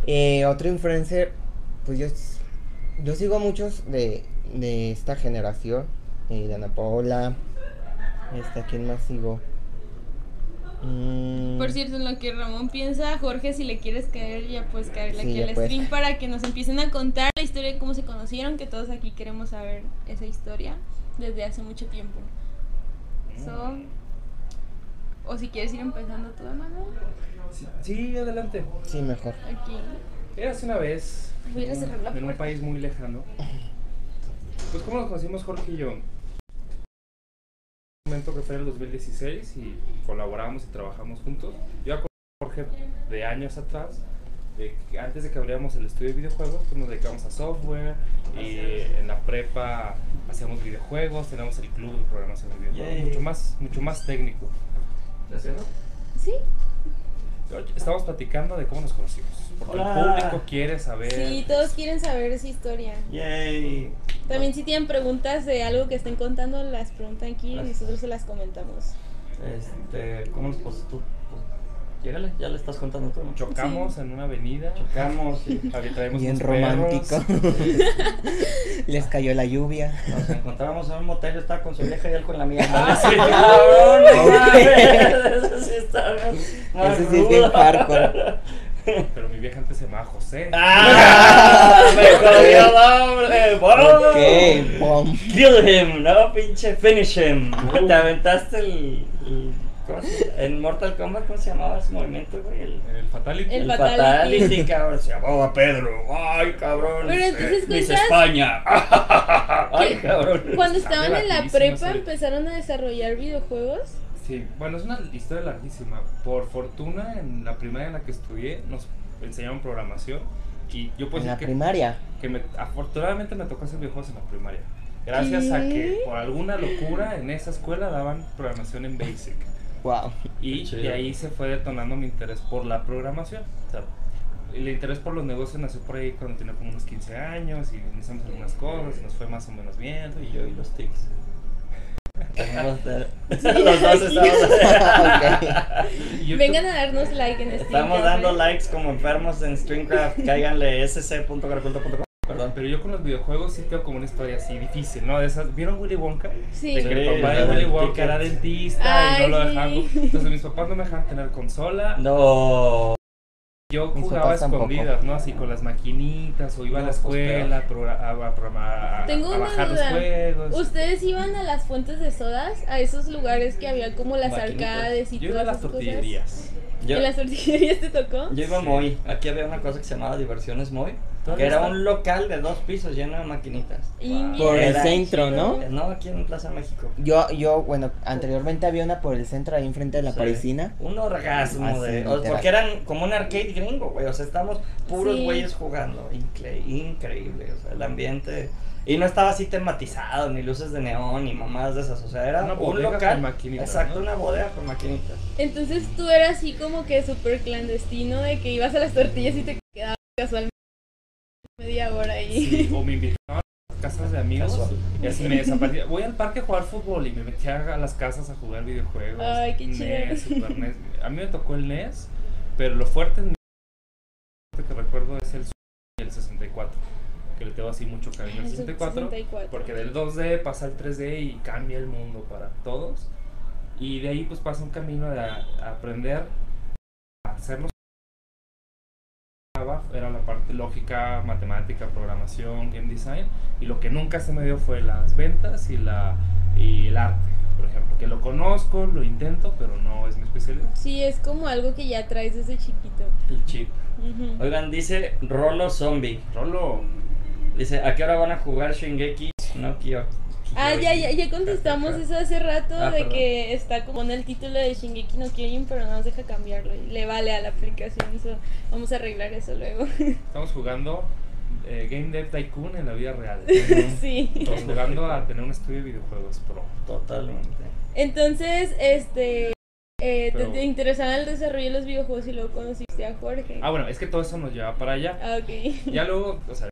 Eh, otro influencer, pues yo, yo sigo a muchos de, de esta generación. Eh, de Ana Paola. Este, ¿a quién más sigo? Mm, Por cierto, en lo que Ramón piensa, Jorge, si le quieres caer, ya puedes caerle Sí, aquí al stream para que nos empiecen a contar la historia de cómo se conocieron, que todos aquí queremos saber esa historia desde hace mucho tiempo. So, o si quieres ir empezando tú, Emanuel, Sí, sí, adelante. Sí, mejor. aquí. Érase una vez en- la en un país muy lejano. Pues como nos conocimos Jorge y yo. Un momento que fue en el 2016 y colaboramos y trabajamos juntos. Yo a Jorge de años atrás, de que antes de que abriéramos el estudio de videojuegos, pues nos dedicamos a software y en la prepa hacíamos videojuegos, teníamos el club de programación de videojuegos, Yay. mucho más, mucho más técnico. Sí, Estamos platicando de cómo nos conocimos, porque Hola. el público quiere saber. sí, todos quieren saber esa historia. Yay. También si tienen preguntas de algo que estén contando, las preguntan aquí y nosotros se las comentamos. Este, ¿cómo les pues tú? Llégale, ya le estás contando tú. ¿no? Chocamos en una avenida. Chocamos y Ahí traemos Bien romántico. Les cayó la lluvia. nos encontramos en un motel, yo estaba con su vieja y él con la mía. Ah, sí. cabrón, Eso sí está Ese sí es bien hardcore. Pero mi vieja antes se llamaba José. ¡Ah! ¡Me doble! ¡Vamos! Ok, pom. Kill him, no pinche finish him. Uh. Te aventaste el, el- ¿cómo se- en Mortal Kombat cómo se llamaba ese movimiento, güey? El, El Fatality. El Fatality. fatality, cabrón. Se llamaba Pedro. Ay, cabrón. Pero entonces cuentas- España. Ay, cabrón. Cuando estaban en la prepa empezaron a desarrollar videojuegos. Sí, bueno, es una historia larguísima. Por fortuna, en la primaria en la que estudié, nos enseñaron programación. Y yo puedo En la que, primaria. que me, afortunadamente me tocó hacer videojuegos en la primaria. Gracias a que por alguna locura en esa escuela daban programación en Basic. Wow. Y de ahí se fue detonando mi interés por la programación. O sea, el interés por los negocios nació por ahí cuando tenía como unos 15 años y iniciamos algunas cosas y nos fue más o menos bien. Y yo y los tics. Los dos estamos. Vengan a darnos like en este Estamos dando likes como enfermos en Streamcraft. Cáiganle sc.garculto.com. Perdón. Pero yo con los videojuegos sí tengo como una historia así difícil, ¿no? De esas, ¿Vieron Willy Wonka? Sí. De que el papá de la Willy Wonka era dentista y no lo Ay, dejaban. sí. Entonces mis papás no me dejaban tener consola. No. Yo jugaba escondidas, ¿no? Así con las maquinitas o iba a la pues, escuela a, a, a programar- a- Tengo a una bajar los duda. juegos. ¿Ustedes iban a las fuentes de sodas? A esos lugares que había como las Maquinitas. arcades y Yo iba a todas las esas tortillerías. Yo, ¿Y las tortillerías te tocó? yo iba a Sí. Moy. Aquí había una cosa que se llamaba Diversiones Moy. Que ¿Todavía era está? un local de dos pisos lleno de maquinitas. Por el Era centro, ¿no? No, aquí en Plaza México. Yo, yo, bueno, anteriormente había una por el centro ahí enfrente de la Sí. parisina. Un orgasmo de. o- porque eran como un arcade gringo, güey. O sea, estamos puros Sí. güeyes jugando. Incre- increíble. O sea, el ambiente. Y no estaba así tematizado, ni luces de neón, ni mamadas de esas. O sea, era Una un bodega local. con maquinitas, Exacto, ¿no? una bodega con maquinitas. Entonces tú eras así como que súper clandestino de que ibas a las tortillas y te quedabas casualmente media hora ahí. Sí, o me invitaban a las casas de amigos Casual. y así me desaparecía. Voy al parque a jugar fútbol y me metía a las casas a jugar videojuegos. Ay, qué NES, chido. Super NES. A mí me tocó el NES, pero lo fuerte en mi- que recuerdo es el y el 64. Que le tengo así mucho cariño al El 64. 64. Porque del 2D pasa al 3D y cambia el mundo para todos. Y de ahí pues pasa un camino de a- a aprender a hacerlos era la parte lógica, matemática, programación, game design y lo que nunca se me dio fue las ventas y la y el arte, por ejemplo, que lo conozco, lo intento, pero no es mi especialidad. Sí, es como algo que ya traes desde chiquito. El chip. Ujú. Oigan, dice Rolo Zombie. Rolo, Dice, ¿a qué hora van a jugar Shingeki no Kyo? Ah, ya, ya, ya contestamos eso hace rato Ah, de perdón. que está como en el título de Shingeki no Kyojin, pero no nos deja cambiarlo y le vale a la aplicación. vamos a arreglar eso luego. estamos jugando eh, Game Dev Tycoon en la vida real. sí. Estamos jugando a tener un estudio de videojuegos pro. Totalmente. Entonces, este, eh, Pero- te, interesaba el desarrollo de los videojuegos y luego conociste a Jorge. Ah, bueno, es que todo eso nos lleva para allá. Ah, ok. Ya luego, o sea,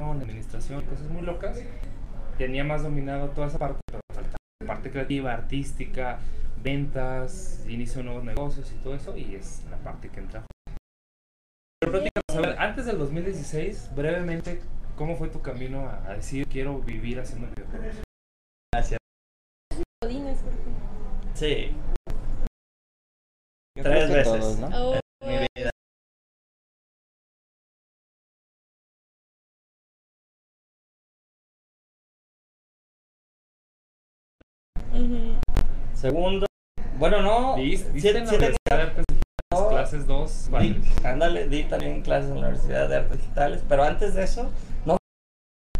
en administración, cosas muy locas, tenía más dominado toda esa parte, pero faltaba la parte creativa, artística, ventas, inicio de nuevos negocios y todo eso, y es la parte que entra. Pero a ver, antes del 2016, brevemente, ¿cómo fue tu camino a, a decir quiero vivir haciendo videojuegos? Gracias. Sí, Tres veces. todos, ¿no? Oh, mi vida. Segundo, bueno, no. ¿Diste en la tenía- Universidad de Artes Digitales clases 2? Di- ándale, di también clases en la Universidad de Artes Digitales, pero antes de eso, no.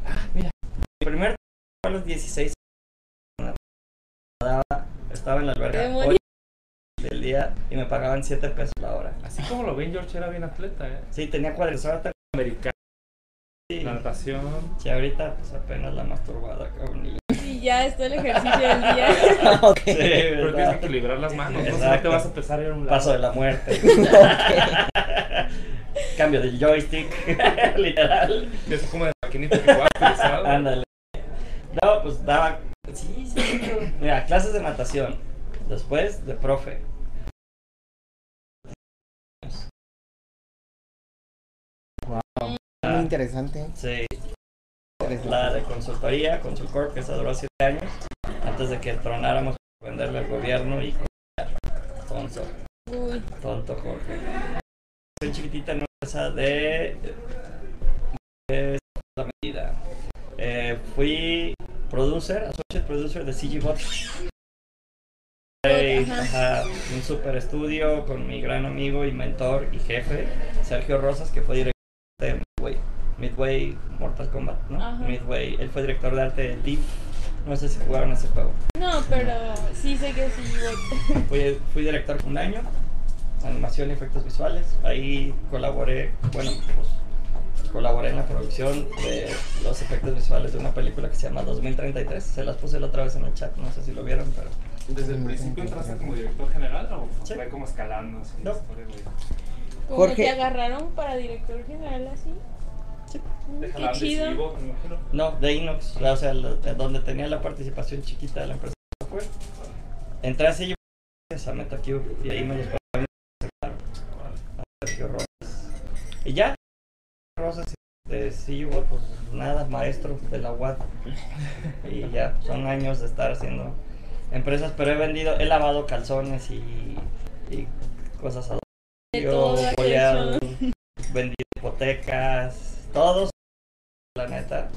Ah, mira, mi primer fue a los 16 Nadaba- estaba en la alberca Demonio. 8 del día y me pagaban 7 pesos la hora. Así como lo ven, George era bien atleta, ¿eh? Sí, tenía cuadrizadas. Americano, Sí, la natación. sí, ahorita pues apenas la masturbada, cabrón. Ya está el ejercicio del día. ok. Sí, Pero tienes que ¿verdad? equilibrar las manos, no si no te vas a pesar en un lado. Paso de la muerte. Cambio de joystick, literal. Eso como de maquinita que utilizar. Ándale. No, pues daba. Sí, sí. Mira, clases de natación. Después de profe. Muy interesante. Sí. La de consultoría, Consulcorp, que esa duró 7 años. Antes de que tronáramos para venderle al gobierno y. Tonto, Uy. tonto Jorge. Soy chiquitita en una empresa de. de la medida. Eh, fui producer, associate producer de CG Bot. Ajá. Ajá, un super estudio con mi gran amigo y mentor y jefe, Sergio Rosas, que fue director Midway. Mortal Kombat, ¿no? Ajá. Midway, él fue director de arte de Deep. No sé si jugaron ese juego. No, pero sí sé que sí. Fui, fui director un año, animación y efectos visuales. Ahí colaboré, bueno, pues colaboré en la producción de los efectos visuales de una película que se llama 2033. Se las puse la otra vez en el chat, no sé si lo vieron, pero ¿Desde el principio entraste como director general o Sí. fue como escalando así No. historia, Jorge. te agarraron para director general así. Sí. Qué la chido. adhesivo, me imagino. no, de Inox, o sea, lo- de donde tenía la participación chiquita de la empresa de software. Entré a CG a MetaCube y ahí me los pagaron a Sergio Rosas. Y ya, Rosas de CG pues nada, maestro de la UAT. Y ya, son años de estar haciendo empresas, pero he vendido, he lavado calzones y, y cosas a Yo voy a vendido hipotecas, todos, la neta.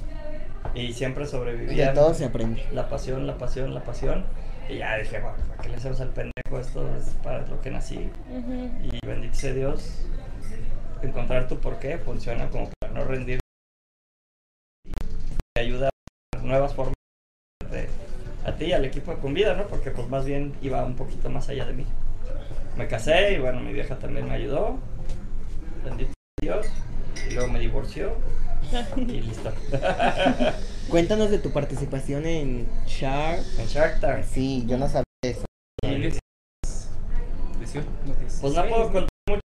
Y siempre De sobrevivía. todo se aprende. La pasión, la pasión, la pasión. Y ya dije, bueno, ¿para qué le hacemos al pendejo? Esto es para lo que nací. Y bendito sea Dios, encontrar tu porqué funciona como para no rendir. Y te ayuda a nuevas formas de, a ti y al equipo con vida, ¿no? Porque pues más bien iba un poquito más allá de mí. Me casé y bueno, mi vieja también me ayudó. Bendito sea Dios. Y luego me divorció y listo. Cuéntanos de tu participación en Shark. en Shark Tank. Sí, yo no sabía eso. ¿Y 18? No, Pues no 16, puedo contar mucho.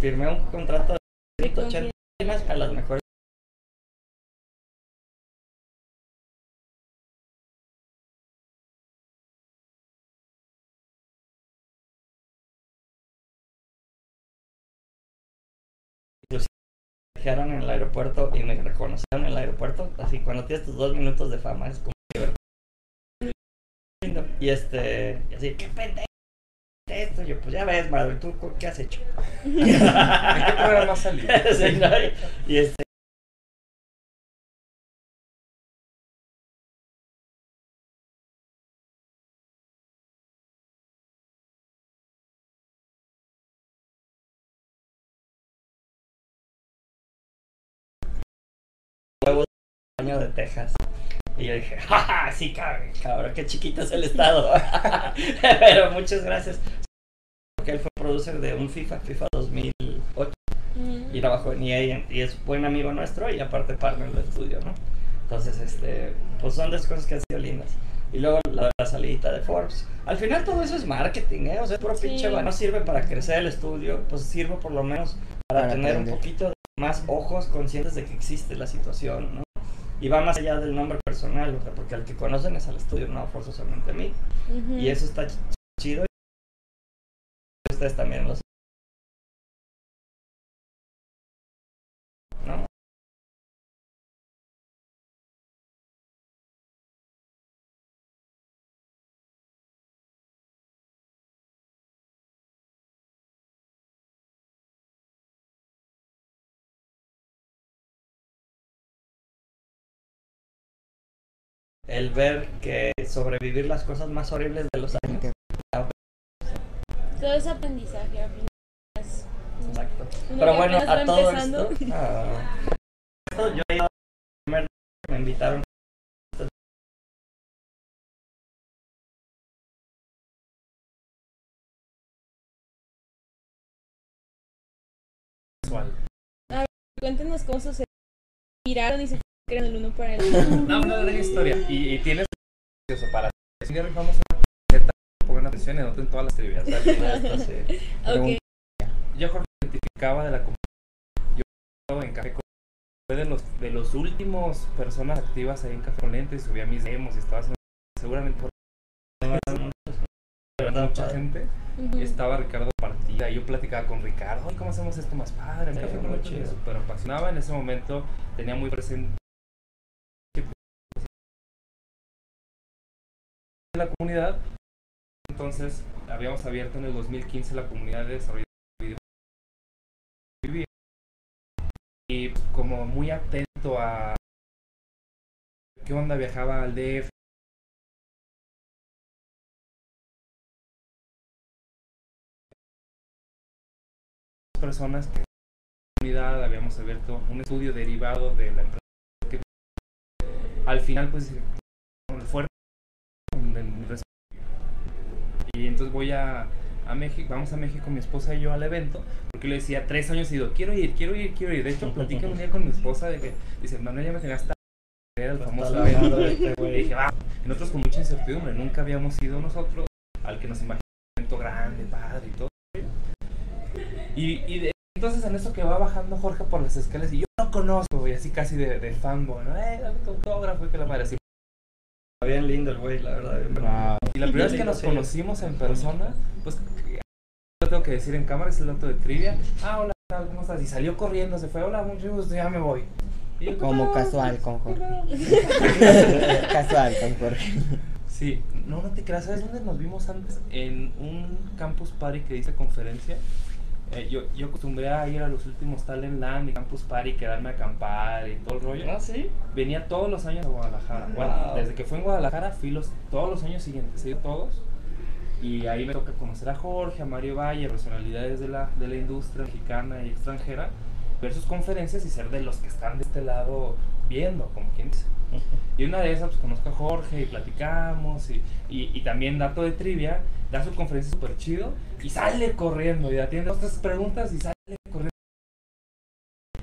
Firmé un contrato de 180 páginas a las mejores dijeron en el aeropuerto y me reconocieron en el aeropuerto. Así, cuando tienes tus dos minutos de fama, es como. Y este, y así, qué pendejo. Esto, yo, pues ya ves, Mario, ¿tú qué has hecho? ¿En qué programa salí? Sí, ¿no? Y este. Huevos de baño de Texas. Y yo dije, jaja, sí, cabrón, cabrón, qué chiquito es el estado. Pero muchas gracias. Porque él fue producer de un FIFA, FIFA 2008 Mm. y trabajó en EA y es buen amigo nuestro y aparte partner del estudio, ¿no? Entonces, este, pues son las cosas que han sido lindas. Y luego la, la salidita de Forbes. Al final todo eso es marketing, ¿eh? O sea, es puro Sí. pinche, no sirve para crecer el estudio, pues sirve por lo menos para, Para tener aprender. un poquito más ojos conscientes de que existe la situación, ¿no? Y va más allá del nombre personal, o sea, porque al que conocen es al estudio, no forzosamente a mí. Y eso está ch- chido. Ustedes también lo El ver que sobrevivir las cosas más horribles de los años. Todo es aprendizaje. Exacto. Uno Pero bueno, a todo empezando. esto, ah, esto yo me invitaron. Cuéntenos cómo sucedió. Miraron y se crean el uno para el otro. No, una larga historia. Y, y tienes eso para si un día rifamos una receta, pongan atención y anoten todas las trivias. Yo Jorge identificaba de la comunidad. Yo en Café con fue de los de los últimos personas activas ahí en Café con Lentes, subía mis demos y estaba haciendo seguramente mucha padre. gente. Ujú. Estaba Ricardo Partida, yo platicaba con Ricardo, "Ay, ¿cómo hacemos esto más padre? En Café con chido. super apasionaba en ese momento, tenía muy presente la comunidad. Entonces, habíamos abierto en el 2015 la comunidad de desarrollo de video. Y como muy atento a qué onda viajaba al DF. personas que habíamos abierto un estudio derivado de la empresa que al final pues y entonces voy a, a México, vamos a México mi esposa y yo al evento, porque le decía tres años he ido, quiero ir, quiero ir, quiero ir. De hecho, platiqué un día con mi esposa de que, dice, Manuel ya me tenía hasta el famoso evento. este Y dije, va, y nosotros con mucha incertidumbre, nunca habíamos ido nosotros al que nos imaginamos un evento grande, padre y todo. Y, y de- entonces en eso que va bajando Jorge por las escaleras y yo lo conozco, y así casi de, de fanboy, ¿no? Eh, autógrafo y que la madre así. Bien lindo el güey, la verdad. bien Wow. Y la primera vez que nos conocimos en persona, pues lo tengo que decir en cámara, es el dato de trivia. Ah, hola. ¿Cómo estás? Y salió corriendo, se fue, hola, mucho gusto, ya me voy. Y yo, Como "No, casual pues, con Jorge". no". Casual con Jorge. Sí, no, no te creas, ¿sabes dónde nos vimos antes? En un campus party que dice conferencia. Eh, yo, yo acostumbré a ir a los últimos Talent Land y Campus Party, quedarme a acampar y todo el rollo. ¿Ah, sí? Venía todos los años a Guadalajara. Bueno, Wow. desde que fue en Guadalajara, fui los, todos los años siguientes, he todos. Y ahí me toca conocer a Jorge, a Mario Valle, personalidades de la, de la industria mexicana y extranjera, ver sus conferencias y ser de los que están de este lado viendo, como quien dice. Y una de esas, pues conozco a Jorge y platicamos. Y, y, y también, dato de trivia, da su conferencia súper chido y sale corriendo. Y atiende dos, tres preguntas y sale corriendo.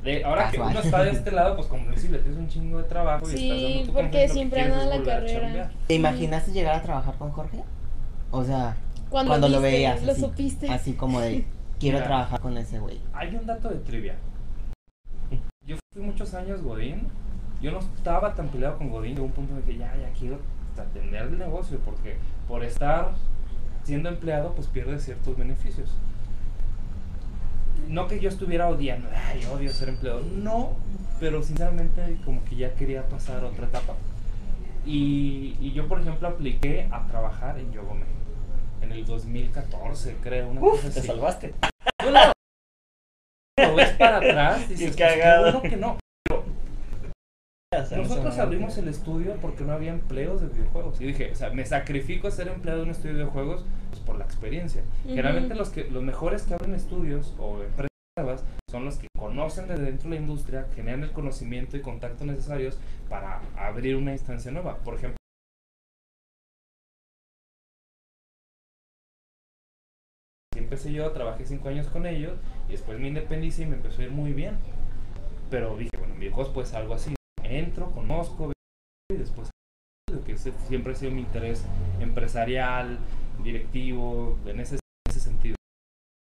De- ahora que uno está de este lado, pues comprensible, tienes un chingo de trabajo. y Sí, estás dando tu porque lo siempre anda la carrera. ¿Te imaginaste llegar a trabajar con Jorge? O sea, Cuando, cuando lo viste, veías. Lo así, supiste. Así como de, quiero Mira. trabajar con ese güey. Hay un dato de trivia. Yo fui muchos años Godín. Yo no estaba tan peleado con Godín. Llegó un punto en el que ya, ya quiero atender el negocio. Porque por estar siendo empleado, pues pierdes ciertos beneficios. no que yo estuviera odiando, ay, odio ser empleado, no, pero sinceramente como que ya quería pasar a otra etapa. Y, y yo, por ejemplo, apliqué a trabajar en Yogome en el 2014, creo, una Uf, cosa te salvaste. Tú lo- lo ves para atrás y dices, Qué pues, qué cagado. bueno que no. O sea, en ese Nosotros abrimos el estudio porque no había empleos de videojuegos. Y dije, o sea, me sacrifico a ser empleado de un estudio de videojuegos pues, por la experiencia. Generalmente los, que, los mejores que abren estudios o empresas nuevas son los que conocen desde dentro de la industria, generan el conocimiento y contacto necesarios para abrir una instancia nueva. Por ejemplo, empecé yo, trabajé cinco años con ellos y después me independicé y me empezó a ir muy bien. Pero dije, bueno, en videojuegos pues algo así. Entro, conozco y después lo que siempre ha sido mi interés empresarial, directivo, en ese, en ese sentido.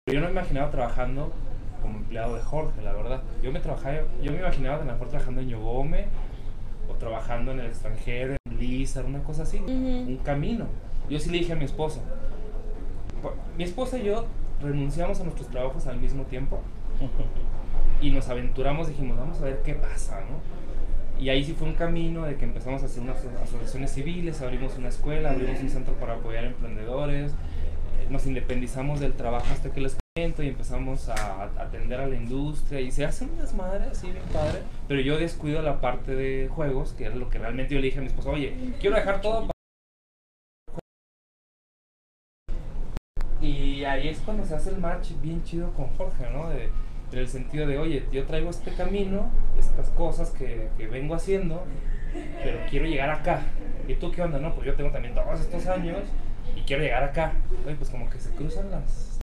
Pero yo no me imaginaba trabajando como empleado de Jorge, la verdad. Yo me trabajaba, yo me imaginaba a lo mejor trabajando en Yogome o trabajando en el extranjero, en Blizzard, una cosa así, un camino. Yo sí le dije a mi esposa, mi esposa y yo renunciamos a nuestros trabajos al mismo tiempo y nos aventuramos, dijimos, vamos a ver qué pasa, ¿no? Y ahí sí fue un camino de que empezamos a hacer unas aso- asociaciones civiles, abrimos una escuela, abrimos un centro para apoyar emprendedores, eh, nos independizamos del trabajo hasta que les comento y empezamos a, a atender a la industria y se hace un desmadre así bien padre, pero yo descuido la parte de juegos, que era lo que realmente yo le dije a mi esposa, oye, quiero dejar todo para... Y ahí es cuando se hace el match bien chido con Jorge, ¿no? En el sentido de, oye, yo traigo este camino, estas cosas que, que vengo haciendo, pero quiero llegar acá. ¿Y tú qué onda? No, pues yo tengo también todos estos años y quiero llegar acá. Oye, pues como que se cruzan las...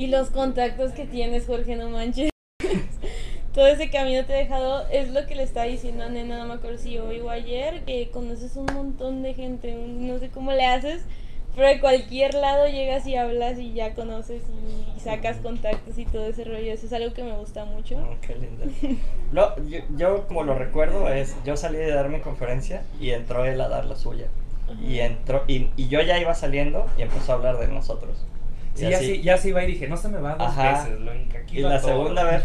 y los contactos que tienes, Jorge, no manches. Todo ese camino te ha dejado, es lo que le estaba diciendo a Nena, no me acuerdo si hoy o ayer, que conoces un montón de gente, no sé cómo le haces, pero de cualquier lado llegas y hablas y ya conoces y, y sacas contactos y todo ese rollo. Eso es algo que me gusta mucho. Oh, qué lindo. Lo- yo, yo como lo recuerdo es, yo salí de dar mi conferencia y entró él a dar la suya. Y entró, y, y yo ya iba saliendo y empezó a hablar de nosotros. Sí, Y ya, así- sí, ya se iba y dije, no se me va dos Ajá. veces, lo aquí Y la todo. segunda vez,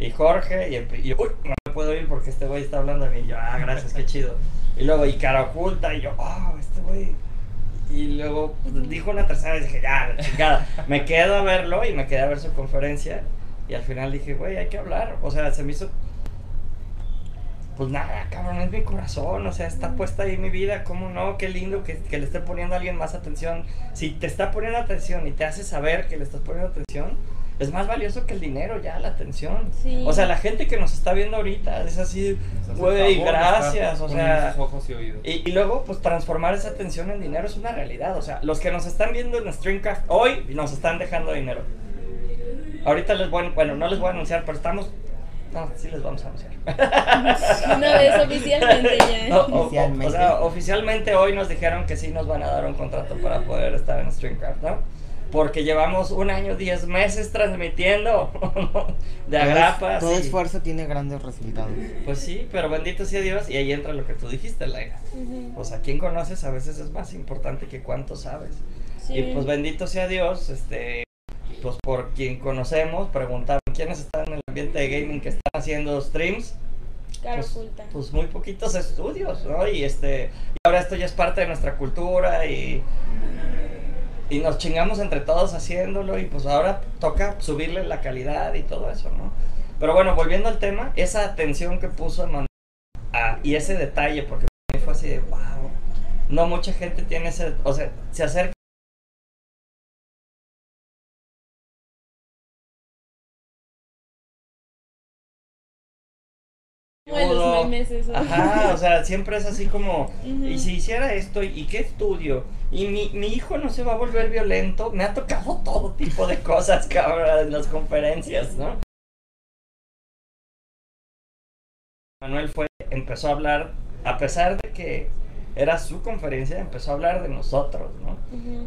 y Jorge, y, y yo, uy, no me puedo ir porque este güey está hablando de mí. Y yo, ah, gracias, qué chido. Y luego, y cara oculta, y yo, oh, este güey. Y luego pues, dijo una tercera vez, dije, ya, chingada. Me quedo a verlo y me quedé a ver su conferencia. Y al final dije, güey, hay que hablar. O sea, se me hizo. Pues nada, cabrón, es mi corazón. O sea, está puesta ahí mi vida. ¿Cómo no? Qué lindo que, que le esté poniendo a alguien más atención. Si te está poniendo atención y te hace saber que le estás poniendo atención, es más valioso que el dinero ya, la atención. Sí. O sea, la gente que nos está viendo ahorita es así, güey, gracias. O sea, ojos y oídos. y, y luego, pues transformar esa atención en dinero es una realidad. O sea, los que nos están viendo en Streamcraft hoy nos están dejando dinero. Ahorita les voy, bueno, no les voy a anunciar, pero estamos. No, sí les vamos a anunciar. Una vez oficialmente ya. No, o- o- Oficialmente. O, sea, oficialmente hoy nos dijeron que sí nos van a dar un contrato para poder estar en Streamcraft, ¿no? Porque llevamos un año, diez meses transmitiendo de Todo es- agrapa. Todo esfuerzo tiene grandes resultados. Pues sí, pero bendito sea Dios, y ahí entra lo que tú dijiste, Laira. Ujú. Pues a quién conoces a veces es más importante que cuánto sabes. Sí. Y pues bendito sea Dios, este, pues por quien conocemos, preguntaron quiénes están en el ambiente de gaming que están haciendo streams. Cara pues, oculta. pues muy poquitos estudios, ¿no? Y este, y ahora esto ya es parte de nuestra cultura y, y nos chingamos entre todos haciéndolo y pues ahora toca subirle la calidad y todo eso, ¿no? Pero bueno, volviendo al tema, esa atención que puso Emanuel ah, y ese detalle, porque para mí fue así de, wow, no mucha gente tiene ese, o sea, se acerca. Memes esos. Ajá, o sea, siempre es así como, Ujú. y si hiciera esto, ¿y qué estudio? Y mi, mi hijo no se va a volver violento. Me ha tocado todo tipo de cosas, cabrón, en las conferencias, ¿no? Manuel fue, empezó a hablar, a pesar de que era su conferencia, empezó a hablar de nosotros, ¿no?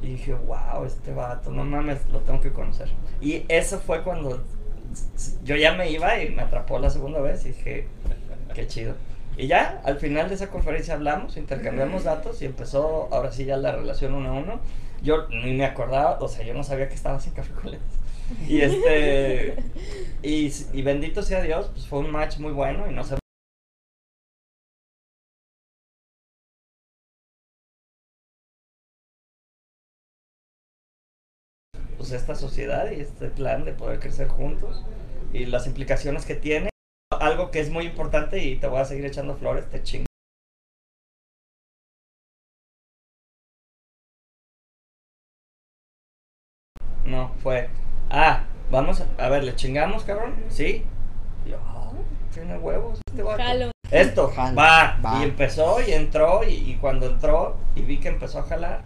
Y dije, wow, este vato, no mames, lo tengo que conocer. Y eso fue cuando yo ya me iba y me atrapó la segunda vez y dije, qué chido. Y ya, al final de esa conferencia hablamos, intercambiamos datos y empezó ahora sí ya la relación uno a uno. Yo ni me acordaba, o sea, yo no sabía que estaba sin café con leche. Y este, y, y bendito sea Dios, pues fue un match muy bueno y no se pues esta sociedad y este plan de poder crecer juntos y las implicaciones que tiene. Algo que es muy importante y te voy a seguir echando flores, te chingo. No, fue. Ah, vamos a, a ver, le chingamos, cabrón. Sí. Yo, tiene huevos este vato. Jalo. Esto, Jalo, va. va. Y empezó y entró y, y cuando entró y vi que empezó a jalar,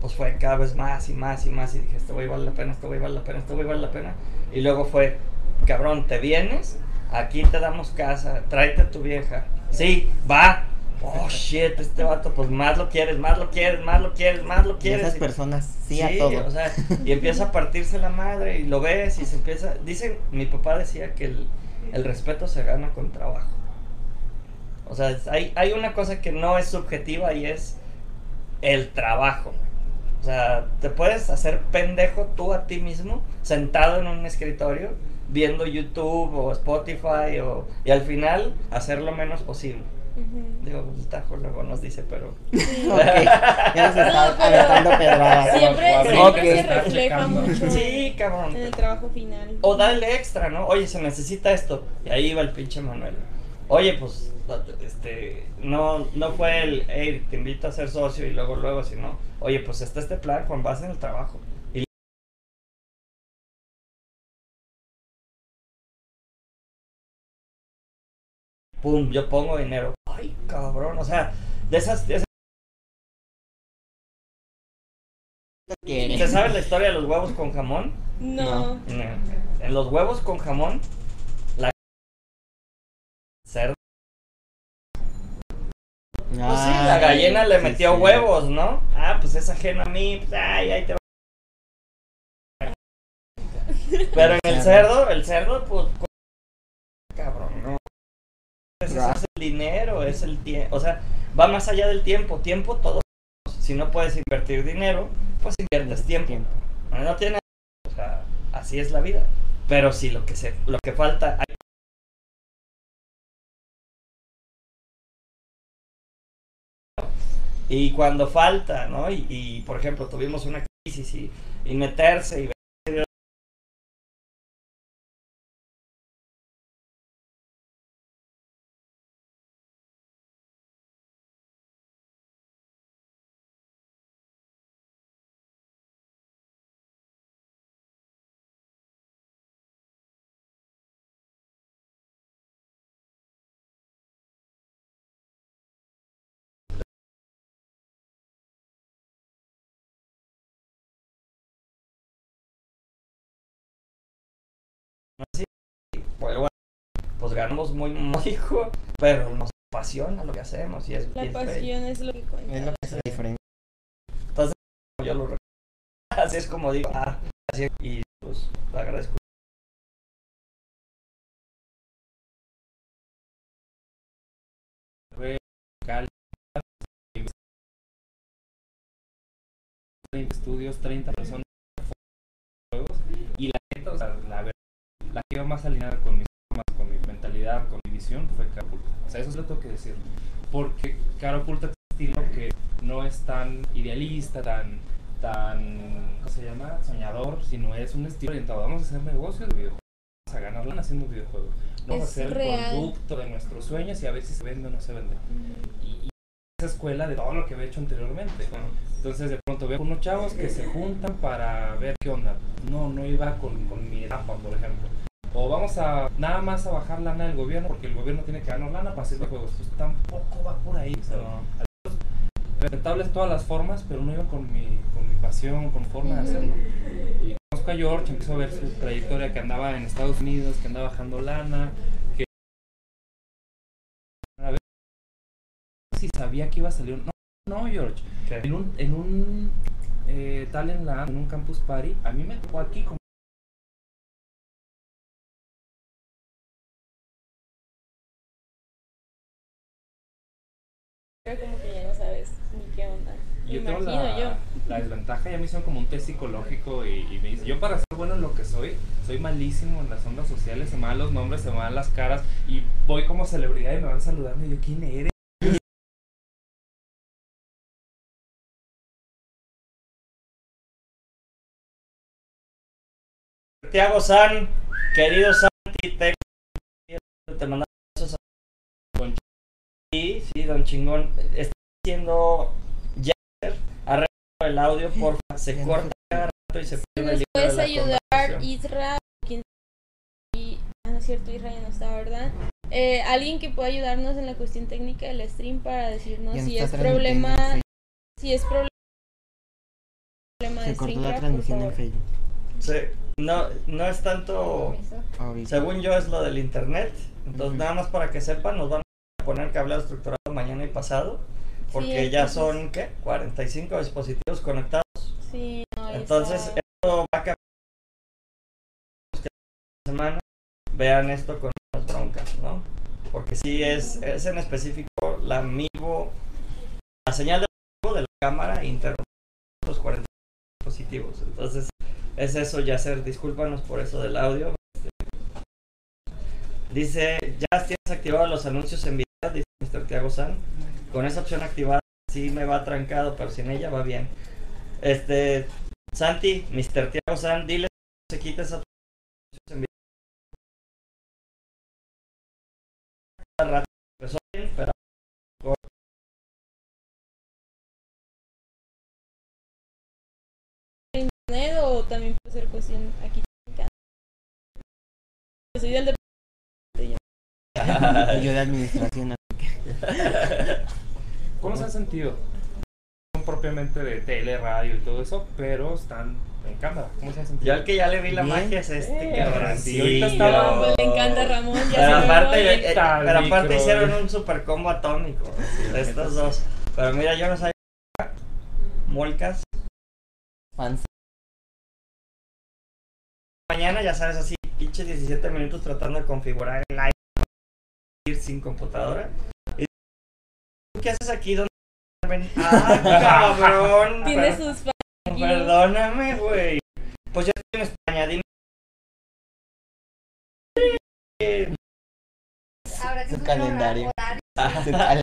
pues fue cada vez más y más y más y dije, este güey vale la pena, este güey vale la pena, este güey vale la pena. Y luego fue, cabrón, te vienes, aquí te damos casa, tráete a tu vieja. Sí, va. Oh, shit, este vato, pues más lo quieres, más lo quieres, más lo quieres, más lo Y quieres. esas Y- personas, sí, a todo. o sea, y empieza a partirse la madre y lo ves y se empieza. Dicen, mi papá decía que el, el respeto se gana con trabajo. O sea, hay, hay una cosa que no es subjetiva y es el trabajo. O sea, te puedes hacer pendejo tú a ti mismo, sentado en un escritorio, viendo YouTube o Spotify, o, y al final hacer lo menos posible. Digo, pues el Tajo luego nos dice, pero. Sí. Ok, ya nos está No, pero- aventando pedradas. Siempre, se refleja mucho Sí, cabrón. en el trabajo final. O dale extra, ¿no? Oye, se necesita esto. Y ahí va el pinche Manuel. Oye, pues, este, no, no fue el, hey, te invito a ser socio y luego, luego, sino, oye, pues está este plan con base en el trabajo. Pum, yo pongo dinero. Ay, cabrón, o sea, de esas, de esas-. ¿te sabes la historia de los huevos con jamón? No. No. En los huevos con jamón, la cerdo Pues sí, Ah, la gallina le sí, metió sí. huevos, ¿no? Ah, pues es ajeno a mí, pues, ay, ahí te va. Pero en el cerdo, el cerdo, pues, es el dinero, es el tiempo, o sea, va más allá del tiempo, tiempo todo. Si no puedes invertir dinero, pues inviertes tiempo. No, no tiene, o sea, así es la vida. Pero si lo que se, lo que falta, hay Y cuando falta, ¿no? Y, por ejemplo, tuvimos una crisis y, y meterse y así, pues, bueno, pues ganamos muy pero nos apasiona lo que hacemos y es La pasión es lo que cuenta. Es lo que hace diferente. yo lo. Así es como digo, ah, así es, y pues le agradezco. Fue Cali, 30 estudios, 30 personas, y la neta, o sea, la que iba más alineada con mis formas, con mi mentalidad, con mi visión, fue Caro Oculta. O sea, eso sí lo tengo que decir. Porque Caro Oculta tiene un estilo que no es tan idealista, tan, tan, ¿cómo se llama? Soñador, sino es un estilo orientado. Vamos a hacer negocios de videojuegos, vamos a ganar lana haciendo videojuegos. Vamos a Es hacer el real. producto de nuestros sueños y a ver si se vende o no se vende. Y esa escuela de todo lo que había hecho anteriormente. Entonces de pronto veo unos chavos que se juntan para ver qué onda. No, no iba con, con mi etapa, por ejemplo. O vamos a nada más a bajar lana del gobierno porque el gobierno tiene que ganar lana para hacer juegos. Pues tampoco va por ahí. o sea, respetables todas las formas, pero no iba con mi, con mi pasión, con forma de hacerlo. Y conozco a George, empiezo a ver su trayectoria que andaba en Estados Unidos, que andaba bajando lana, si sabía que iba a salir un... No, no George. En un, en un eh, Talent Land, en un campus party, a mí me tocó aquí como... Como que ya no sabes ni qué onda. Yo Imagino tengo la, yo. la desventaja, ya me hicieron como un test psicológico y, y me dice, yo para ser bueno en lo que soy, soy malísimo en las ondas sociales, se me dan los nombres, se me dan las caras y voy como celebridad y me van saludando y yo, ¿quién eres? Tiago San, querido Santi, te, te mandamos a Don Sí, sí, don Chingón. Está haciendo ya arreglo el audio, porfa. Se corta cada rato y se Si pierde el puedes ayudar. Isra, y, ah, no es cierto, Isra ya no está, ¿verdad? Eh, alguien que pueda ayudarnos en la cuestión técnica del stream para decirnos si es problema, Facebook. si es problema problema de Se cortó la por transmisión en. Facebook. Sí, no, no es tanto. Según yo es lo del internet. Entonces, nada más para que sepan, nos van a poner cableado estructurado mañana y pasado. Porque Sí, ya son, ¿qué? 45 dispositivos conectados. Sí, no, ahí Entonces, está. esto va a cambiar. Semana vean esto con las broncas, ¿no? Porque sí es, es en específico la amigo, la señal de la cámara interrumpe los 40 dispositivos. Entonces, es eso, Yacer, discúlpanos por eso del audio. Este, Dice, ya tienes activados los anuncios en video, dice Mr. Tiago San. Con esa opción activada sí me va trancado, pero sin ella va bien. Este, Santi, Mr. Tiago San, dile que se quite esa opción en video. También puede ser cuestión aquí. Yo soy del departamento. Y yo de administración. ¿Cómo se han sentido? Son propiamente de tele, radio y todo eso, pero están en cámara. ¿Cómo se han sentido? yo al que ya le vi la Bien. magia es este Eh, cabrón. sí, ahorita estaba- Ramón, le encanta a Ramón, ya Pero aparte, eh, pero aparte hicieron un super combo atómico neta, estos sí. dos. Pero mira, yo no sabía. Molcas. Fans. Mañana, ya sabes, así, pinche 17 minutos tratando de configurar el live sin computadora. Y, ¿Tú qué haces aquí? ¿Dónde? ven? Ah, cabrón. Tiene per- sus fans. Perdóname, güey. Pues yo estoy en España, dime. Habrá que Su calendario. Su cal-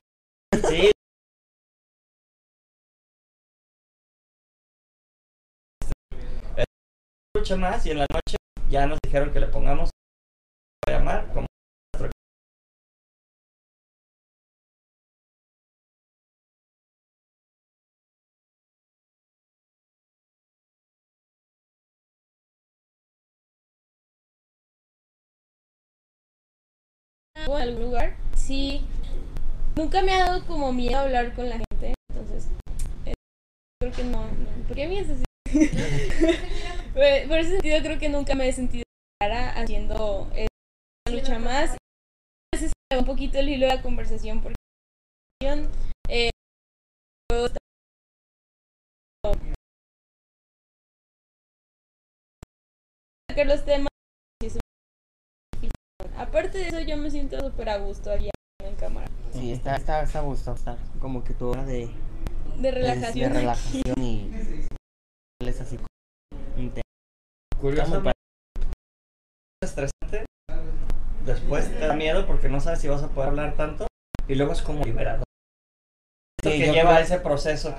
Sí. Más y en la noche ya nos dijeron que le pongamos a llamar como algún lugar, sí. Nunca me ha dado como miedo hablar con la gente, entonces eh, creo que no, no. ¿Por qué me haces así? Por ese sentido creo que nunca me he sentido rara haciendo una lucha más. A veces se me va un poquito el hilo de la conversación porque eh, los temas. Aparte de eso yo me siento súper a gusto allá en cámara. Sí, está, está, está a gusto estar como que tu hora de, De de, relajación. de relajación y es así curiosamente estresante. Después te da miedo porque no sabes si vas a poder hablar tanto y luego es como liberador. Sí, que lleva creo- ese proceso.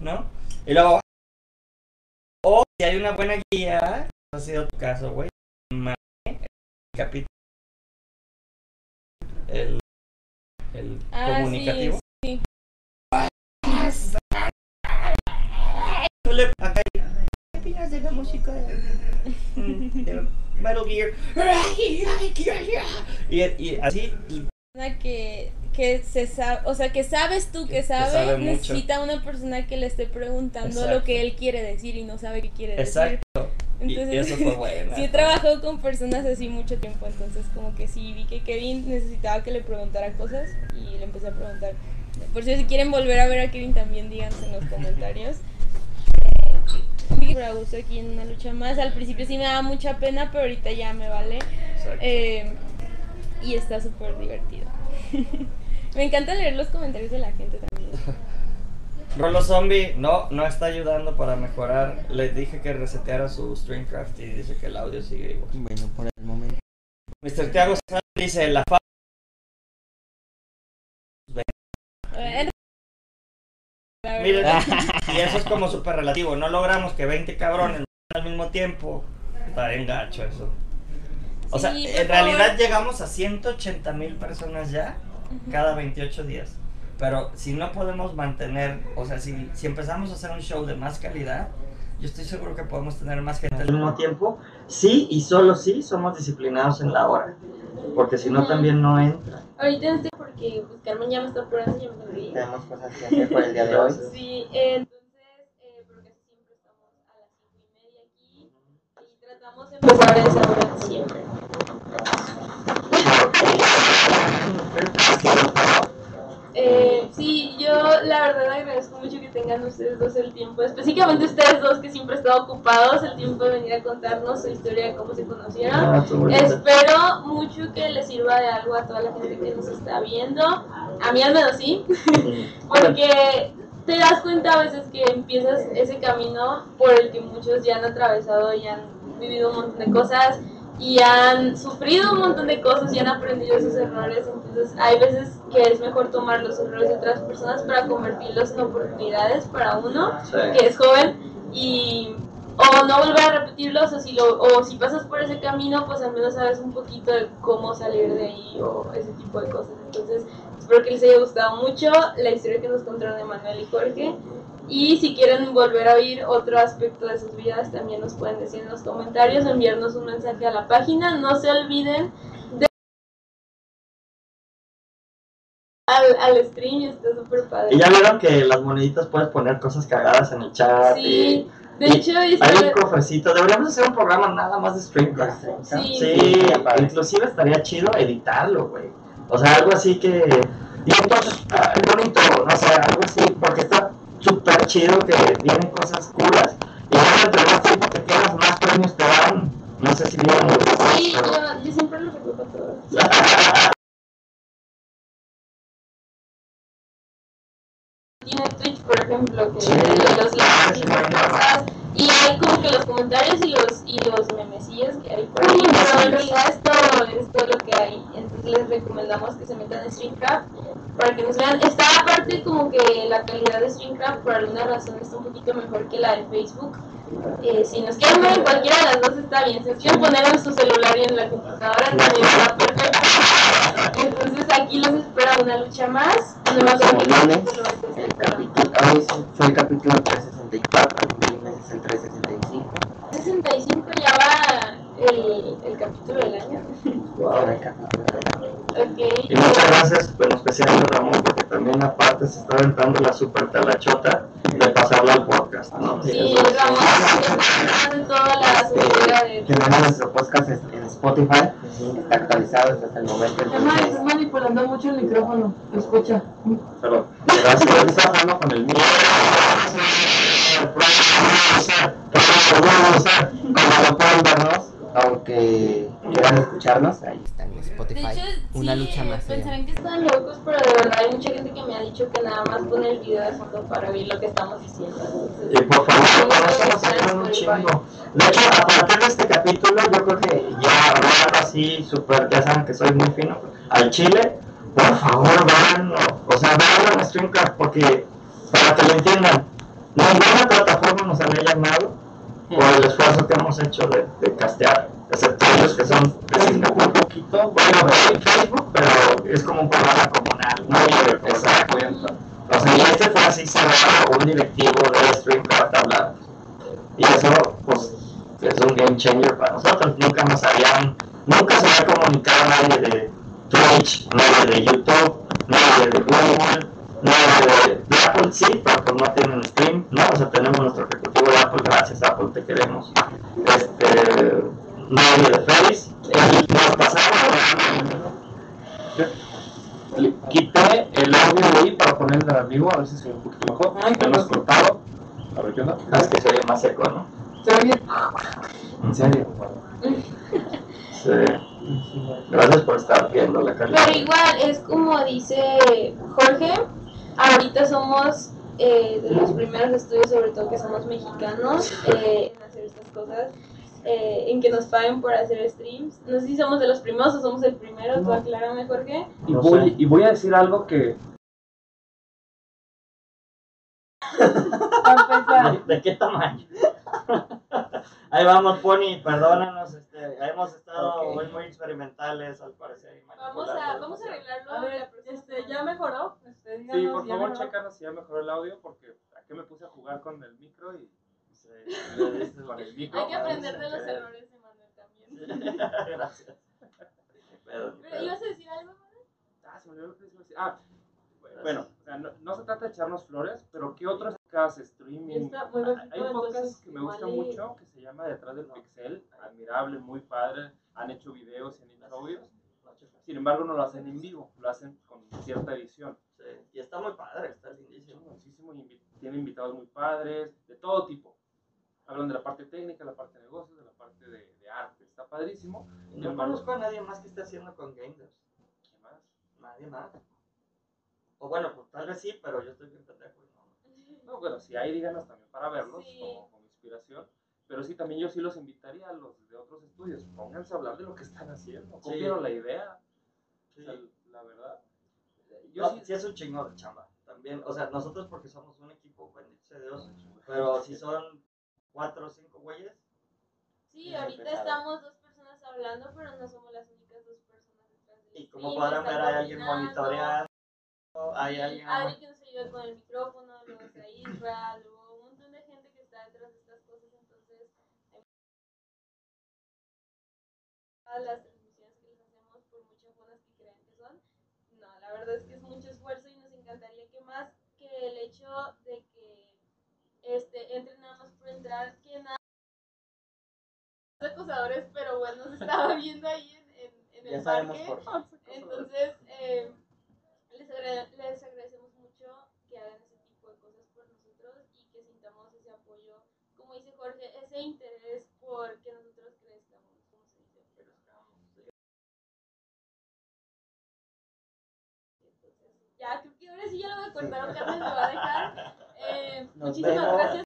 ¿No? Y luego o si hay una buena guía, ha sido tu caso, güey. El capítulo el, el Ah, sí, comunicativo. sí. Tú le acá y, ¿Qué opinas de la música de, de Metal Gear? Y, y así que, que se sabe, o sea, que sabes tú que Que sabe, sabe necesita una persona que le esté preguntando Exacto. lo que él quiere decir y no sabe qué quiere decir. Exacto. Y- Entonces, y eso fue bueno. sí he trabajado con personas así mucho tiempo, entonces como que sí vi que Kevin necesitaba que le preguntara cosas y le empecé a preguntar. Por si si quieren volver a ver a Kevin también díganse en los comentarios. Que me gusto aquí en una lucha más. Al principio sí me daba mucha pena, pero ahorita ya me vale. Eh, y está súper divertido. Me encanta leer los comentarios de la gente también. Rolo Zombie no, no está ayudando para mejorar. Le dije que reseteara su Streamcraft y dice que el audio sigue igual. Bueno, por el momento. Mr. Tiago Sánchez dice la fa Verdad. y eso es como súper relativo. No logramos que 20 cabrones al mismo tiempo. Está bien gacho eso. O sea, Sí, en realidad favor. llegamos a 180 mil personas ya cada 28 días. Pero si no podemos mantener, o sea, si, si empezamos a hacer un show de más calidad, yo estoy seguro que podemos tener más gente al mismo tiempo. Sí, y solo sí somos disciplinados en la hora. Porque si no, también no entra. Ahorita porque pues, Carmen ya me está apurando y ya me tengo que ir. Tenemos cosas que hacer por el día de hoy. Sí, eh, entonces, eh, pero casi siempre estamos a las cinco y media aquí y tratamos de empezar a esa hora siempre. Eh, sí, yo la verdad agradezco mucho que tengan ustedes dos el tiempo, específicamente ustedes dos que siempre estado ocupados, el tiempo de venir a contarnos su historia de cómo se conocieron. Ah. Espero mucho que les sirva de algo a toda la gente que nos está viendo. A mí al menos sí, porque te das cuenta a veces que empiezas ese camino por el que muchos ya han atravesado y han vivido un montón de cosas y han sufrido un montón de cosas y han aprendido esos errores. Entonces hay veces que es mejor tomar los errores de otras personas para convertirlos en oportunidades para uno Sí. que es joven y o no volver a repetirlos o si lo o si pasas por ese camino pues al menos sabes un poquito de cómo salir de ahí o ese tipo de cosas entonces espero que les haya gustado mucho la historia que nos contaron Emanuel y Jorge y si quieren volver a oír otro aspecto de sus vidas también nos pueden decir en los comentarios o enviarnos un mensaje a la página no se olviden de al, al stream está súper padre Y ya vieron que las moneditas puedes poner cosas cagadas en el chat. sí de y- hecho hay un cofrecito. Deberíamos hacer un programa nada más de Streamcraft. Sí. Sí, inclusive estaría chido editarlo, güey. O sea, algo así que. Y entonces, ah, es bonito, no sé, algo así, porque está súper chido que vienen cosas curas. Y ahora entre más tiempo te quedas, más premios te dan. No sé si vieron lo que Sí, yo, yo siempre lo recuerdo todo. Tiene Twitch, por ejemplo, que Sí. los likes y cosas. Y hay como que los comentarios y los, y los memecillos que hay por ahí. Pero en realidad es todo, es todo lo que hay. Entonces les recomendamos que se metan en Streamcraft para que nos vean. Está aparte como que la calidad de Streamcraft por alguna razón está un poquito mejor que la de Facebook. Eh, si nos quieren ver en cualquiera de las dos está bien. Si nos quieren poner en su celular y en la computadora también está. Entonces aquí los espera una lucha más. No me acuerdo qué Lunes, capítulo es el pero- capítulo, hoy fue el capítulo 364, el lunes es el 365. 65 ya va el, el capítulo del año. Y muchas gracias, en especial a Ramón, porque también aparte se está aventando la super talachota de pasarlo al podcast, ¿no? Sí, es- Ramón está toda la. Tenemos nuestro podcast en Spotify, está actualizado hasta el momento. Además, manipulando mucho el micrófono. Escucha. Pero gracias, estás hablando con el mío. Como lo pueden vernos, aunque quieran escucharnos, ahí está en De Spotify. hecho, Una sí, lucha más. pensarán que están locos, pero de verdad hay mucha gente que me ha dicho que nada más pone el video de fondo para oír lo que estamos diciendo. Y por favor, no estamos haciendo un chingo. De hecho, a partir de este capítulo, yo creo que ya hablando así, súper, ya saben que soy muy fino, al chile, por favor, vean, o sea, vean en Streamcraft, porque, para que lo entiendan, ninguna plataforma nos había llamado por el esfuerzo que hemos hecho de, de castear, excepto ellos que son precisamente un poquito, bueno, Facebook, pero es como un programa comunal, no exacto. O sea, y este fue así cerrado, un directivo de Streamcraft hablando. Y eso, pues, es un game changer para nosotros. Nunca nos habían, nunca se había comunicado nadie de Twitch, nadie de YouTube, nadie de Google, nadie de, de Apple, sí, pero pues no tienen stream, ¿no? O sea, tenemos nuestro ejecutivo de Apple, gracias Apple, te queremos. Este, nadie de Face, nos pasaron. Le quité el audio de ahí para ponerle al amigo, a ver si se ve un poquito mejor. Ay, Ya lo has cortado. A ver qué onda. Ah, Es que se oye más seco, ¿no? Se bien. En serio. Sí. Gracias por estar viendo la calidad. Pero igual, es como dice Jorge, ahorita somos eh, de los primeros estudios, sobre todo que somos mexicanos, eh, en hacer estas cosas, eh, en que nos paguen por hacer streams. No sé si somos de los primeros o somos el primero, tú aclárame, Jorge. Y, No voy, sé. y voy a decir algo que. ¿De qué tamaño? Ahí vamos, Pony, perdónanos, este, hemos estado Ok. muy, muy experimentales al parecer. Vamos a, vamos a arreglarlo. A ver, este. ¿ya mejoró? Este, Sí, díganos, por ¿ya favor, checanos si ya mejoró el audio porque aquí me puse a jugar con el micro y Sí, lo el micro. Hay que aprender de los errores de Manuel también. Gracias. Pero ibas a decir algo, Manuel? Ah, se me olvidó lo que iba a decir. Ah, bueno, o sea, no, no se trata de echarnos flores, pero ¿qué otras podcasts, streaming? Hay- un podcast que me gusta mucho que se llama Detrás del Pixel, admirable, muy padre, han hecho videos y han hecho audios, sin embargo no lo hacen en vivo, lo hacen con cierta edición. Sí, y está muy padre, está lindísimo. Muchísimo, invi- tiene invitados muy padres, de todo tipo. Hablan de la parte técnica, la parte de negocios, de la parte de, de arte, está padrísimo. Y no conozco a nadie más que esté haciendo con Gamers. ¿Qué más? Nadie más. O bueno, pues tal vez sí, pero yo estoy bien pendejo no. No, bueno, si hay, díganos también para verlos Sí. como, como inspiración. Pero sí, también yo sí los invitaría a los de otros estudios. Pónganse a hablar de lo que están haciendo. Sí. Copiaron la idea. Sí. O sea, la verdad. Yo No, sí, sí es un chingo de chamba. También, o sea, nosotros porque somos un equipo, bendito sea Dios, pero si son cuatro o cinco güeyes, Sí, Es ahorita pesado. estamos dos personas hablando, pero no somos las únicas dos personas detrás del y como podrán ver hay alguien monitoreando, hay Sí, alguien... Adri que nos ayuda con el micrófono, luego está Isra, luego un montón de gente que está detrás de estas cosas, entonces hay todas las transmisiones que les hacemos por muchas buenas que crean que son, no, la verdad es que es mucho esfuerzo y nos encantaría que más que el hecho de que este entren nada más por entrar, que nada acosadores, pero bueno, se estaba viendo ahí en, en, en el Ya parque. por. Entonces, eh, les, agra- les agradecemos hagan ese tipo de cosas por nosotros y que sintamos ese apoyo, como dice Jorge, ese interés por que nosotros crezcamos, como se dice. Entonces, ya, creo que ahora sí ya lo voy a cortar, o Carmen me va a dejar. Eh, muchísimas vemos. gracias.